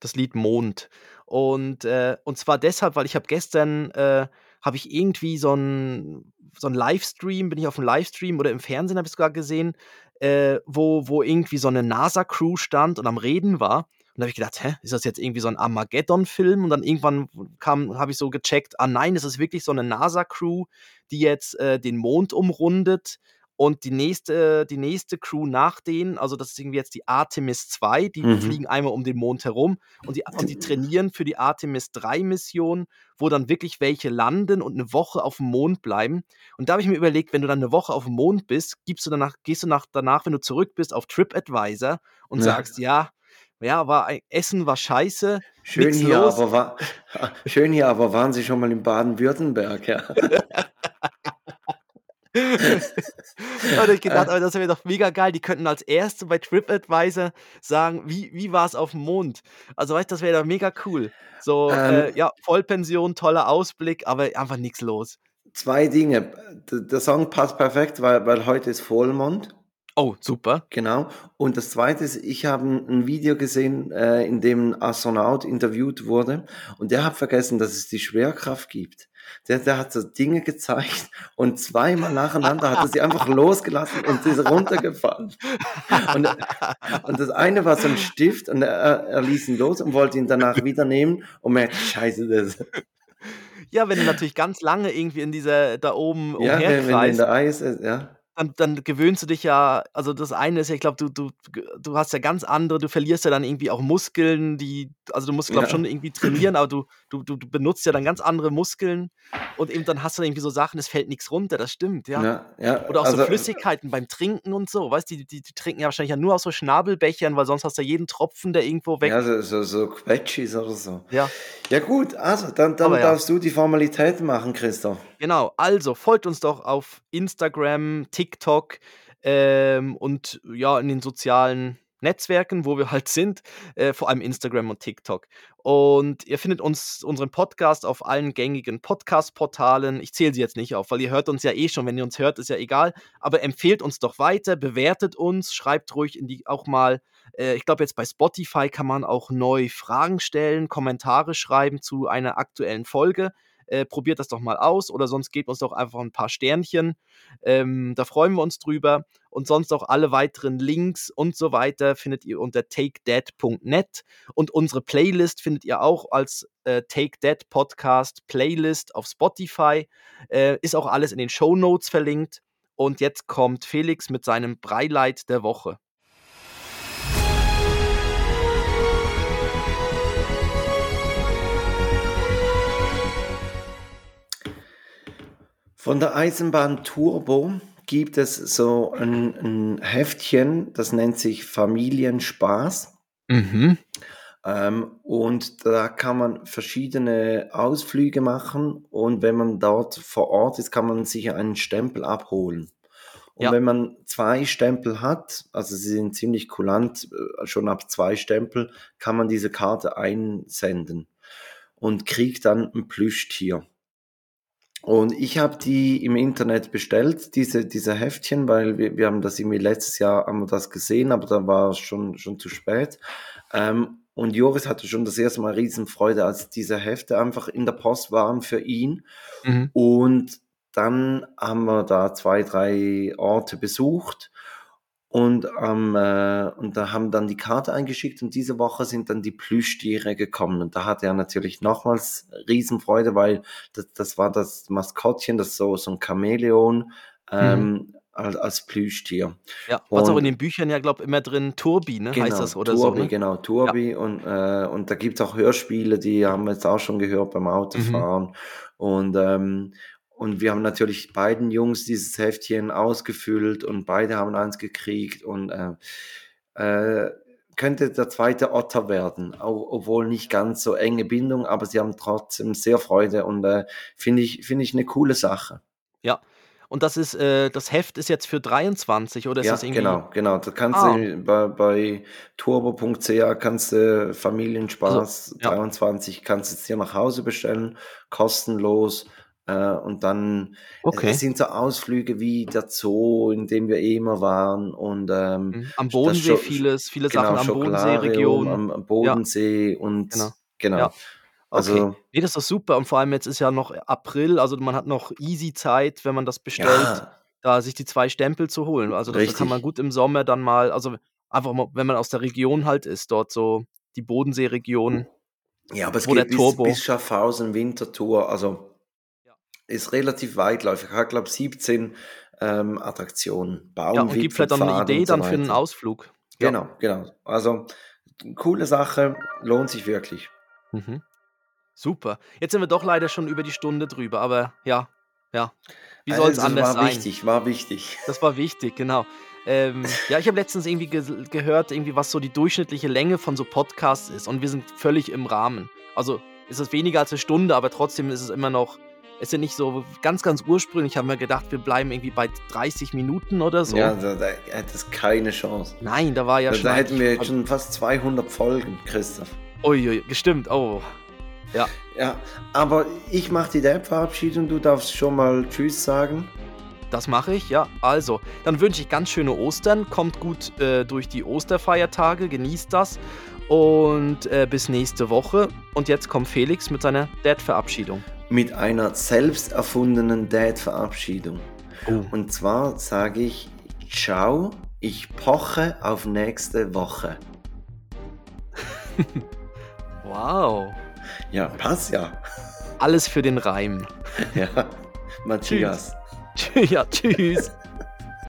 Das Lied „Mond“. Und, äh und zwar deshalb, weil ich habe gestern, äh habe ich irgendwie so 'n so 'n Livestream bin ich auf'm Livestream oder im Fernsehen habe ich's sogar gesehen, äh, wo wo irgendwie so 'ne NASA-Crew stand und am Reden war. Und da habe ich gedacht: „Hä, ist das jetzt irgendwie so 'n Armageddon-Film?“ Und dann irgendwann kam habe ich so gecheckt: „Ah nein, es ist wirklich so 'ne NASA-Crew, die jetzt, äh, den Mond umrundet und die nächste die nächste Crew nach denen also, das ist irgendwie jetzt die Artemis II, die Mhm. fliegen einmal um den Mond herum und die und die trainieren für die Artemis-III-Mission, wo dann wirklich welche landen und 'ne Woche auf'm Mond bleiben. Und da habe ich mir überlegt, wenn du dann 'ne Woche auf'm Mond bist, gibst du danach gehst du nach danach, wenn du zurück bist, auf TripAdvisor und Ja. sagst: „Ja, ja, war ei Essen war scheiße, Schön hier, los.“ aber war, schön hier, aber waren Sie schon mal in Baden-Württemberg? Ja. Habe ich gedacht, aber das wäre doch mega geil. Die könnten als Erste bei TripAdvisor sagen, wie wie war's auf'm Mond? Also, weißt du, das wäre doch mega cool. So, äh, Ähm. ja, Vollpension, toller Ausblick, aber einfach nix los. Zwei Dinge. Der Song passt perfekt, weil weil heute ist Vollmond. Oh, super. Genau. Und das Zweite ist, ich habe 'n 'n Video gesehen, äh, in dem 'n Astronaut interviewt wurde und der hat vergessen, dass es die Schwerkraft gibt. Der der hat so Dinge gezeigt und zweimal nacheinander hat er sie einfach losgelassen und sie ist runtergefallen. Und und das eine war so 'n Stift und er er ließ ihn los und wollte ihn danach wieder nehmen und merkte: „Scheiße, das“ Ja, wenn du natürlich ganz lange irgendwie in dieser da oben Ja, wenn wenn du in umherkreist, der Eis ist, ja. Dann dann gewöhnst du dich ja also, das eine ist ja, ich glaube, du du du hast ja ganz andere du verlierst ja dann irgendwie auch Muskeln, die also, du musst, glaube ich, Ja. schon irgendwie trainieren, aber du du du benutzt ja dann ganz andere Muskeln und eben dann hast du irgendwie so Sachen, es fällt nix runter, das stimmt, ja. Ja, ja, Oder auch so also Flüssigkeiten beim Trinken und so, weißt du, die die die trinken ja wahrscheinlich ja nur aus so Schnabelbechern, weil sonst hast du ja jeden Tropfen, der irgendwo weg ja, so so so Quetschis oder so. ja. Ja gut, also dann dann Aber darfst du die Formalitäten machen, Christoph. Genau, also folgt uns doch auf Instagram, TikTok, ähm, und ja, in den sozialen Netzwerken, wo wir halt sind, äh, vor allem Instagram und TikTok. Und ihr findet uns unseren Podcast auf allen gängigen Podcast-Portalen. Ich zähle sie jetzt nicht auf, weil ihr hört uns ja eh schon. Wenn ihr uns hört, ist ja egal. Aber empfehlt uns doch weiter, bewertet uns, schreibt ruhig in die auch mal äh, ich glaube, jetzt bei Spotify kann man auch neu Fragen stellen, Kommentare schreiben zu einer aktuellen Folge. Äh, probiert das doch mal aus oder sonst gebt uns doch einfach ein paar Sternchen. Ähm, da freuen wir uns drüber. Und sonst auch alle weiteren Links und so weiter findet ihr unter takedead.net. Und unsere Playlist findet ihr auch als äh, Take Dead Podcast Playlist auf Spotify. Äh, ist auch alles in den Show Notes verlinkt. Und jetzt kommt Felix mit seinem Breileid der Woche. Von der Eisenbahn Turbo gibt es so ein, ein Heftchen, das nennt sich Familienspaß. Mhm. Ähm, und da kann man verschiedene Ausflüge machen und wenn man dort vor Ort ist, kann man sich einen Stempel abholen. Und Ja. wenn man zwei Stempel hat, also sie sind ziemlich kulant, äh, schon ab zwei Stempel, kann man diese Karte einsenden und kriegt dann ein Plüschtier. Und ich habe die im Internet bestellt, diese, diese Heftchen, weil wir, wir haben das irgendwie letztes Jahr haben wir das gesehen, aber da war es schon, schon zu spät. Ähm, und Joris hatte schon das erste Mal Riesenfreude, als diese Hefte einfach in der Post waren für ihn. Mhm. Und dann haben wir da zwei, drei Orte besucht und, ähm, äh, und da haben dann die Karte eingeschickt und diese Woche sind dann die Plüschtiere gekommen. Und da hatte er natürlich nochmals Riesenfreude, weil das, das war das Maskottchen, das so, so ein Chamäleon ähm, als, als Plüschtier. Ja, was auch Und- in den Büchern ja, glaube immer drin Turbi, ne? heißt das oder Turbi, so. Ne? genau, Turbi. Und, äh, und da gibt es auch Hörspiele, die haben wir jetzt auch schon gehört beim Autofahren. Mhm. Und, ähm, und wir haben natürlich beiden Jungs dieses Heftchen ausgefüllt und beide haben eins gekriegt und äh, äh, könnte der zweite Otter werden, auch, obwohl nicht ganz so enge Bindung, aber sie haben trotzdem sehr Freude und äh, finde ich, finde ich eine coole Sache. Ja. Und das ist, äh, das Heft ist jetzt für 23 oder ist ja, das irgendwie. genau, genau. Da kannst Ah. du bei, bei turbo.ch kannst du Familienspaß ja. 23 kannst du es dir nach Hause bestellen, kostenlos. Äh, und dann Okay. es sind so Ausflüge wie der Zoo, in dem wir eh immer waren. Und ähm, Mhm. Am das Bodensee vieles, viele genau, Sachen am Bodensee-Region. am, am Bodensee und Genau. genau. Ja. Also Okay. Nee, das ist doch super. Und vor allem jetzt ist ja noch April, also man hat noch easy Zeit, wenn man das bestellt, ja, da sich die zwei Stempel zu holen. Also das kann man gut im Sommer dann mal, also einfach mal, wenn man aus der Region halt ist, dort so die Bodensee-Region. Ja, aber es geht bis, bis Schaffhausen Wintertour, also Ja. Ist relativ weitläufig. Hat, glaube 17 ähm, Attraktionen. Ja, und gibt vielleicht dann eine Idee so dann für einen. Ausflug. Ja. Genau, genau. Also coole Sache, lohnt sich wirklich. Mhm. Super. Jetzt sind wir doch leider schon über die Stunde drüber, aber ja, ja. Wie soll es Also, anders war sein? wichtig, war wichtig. Das war wichtig, genau. Ähm, ja, ich habe letztens irgendwie ge gehört, irgendwie was so die durchschnittliche Länge von so Podcasts ist und wir sind völlig im Rahmen. Also ist es weniger als eine Stunde, aber trotzdem ist es immer noch, es sind nicht so ganz, ganz ursprünglich, haben wir gedacht, wir bleiben irgendwie bei 30 Minuten oder so. Ja, da, da hätte es keine Chance. Nein, da war ja da, schon. da hätten wir jetzt also- schon fast 200 Folgen, Christoph. Uiui, gestimmt, oh. Ja, aber ich mache die App-Verabschiedung, du darfst schon mal Tschüss sagen. Das mache ich, ja. Also, dann wünsche ich ganz schöne Ostern. Kommt gut äh, durch die Osterfeiertage, genießt das. Und äh, bis nächste Woche. Und jetzt kommt Felix mit seiner Dad-Verabschiedung. Mit einer selbst erfundenen Dad-Verabschiedung. Oh. Und zwar sage ich Ciao, ich poche auf nächste Woche. Wow. Ja, passt ja. Alles für den Reim. Ja, Matthias. ja, tschüss.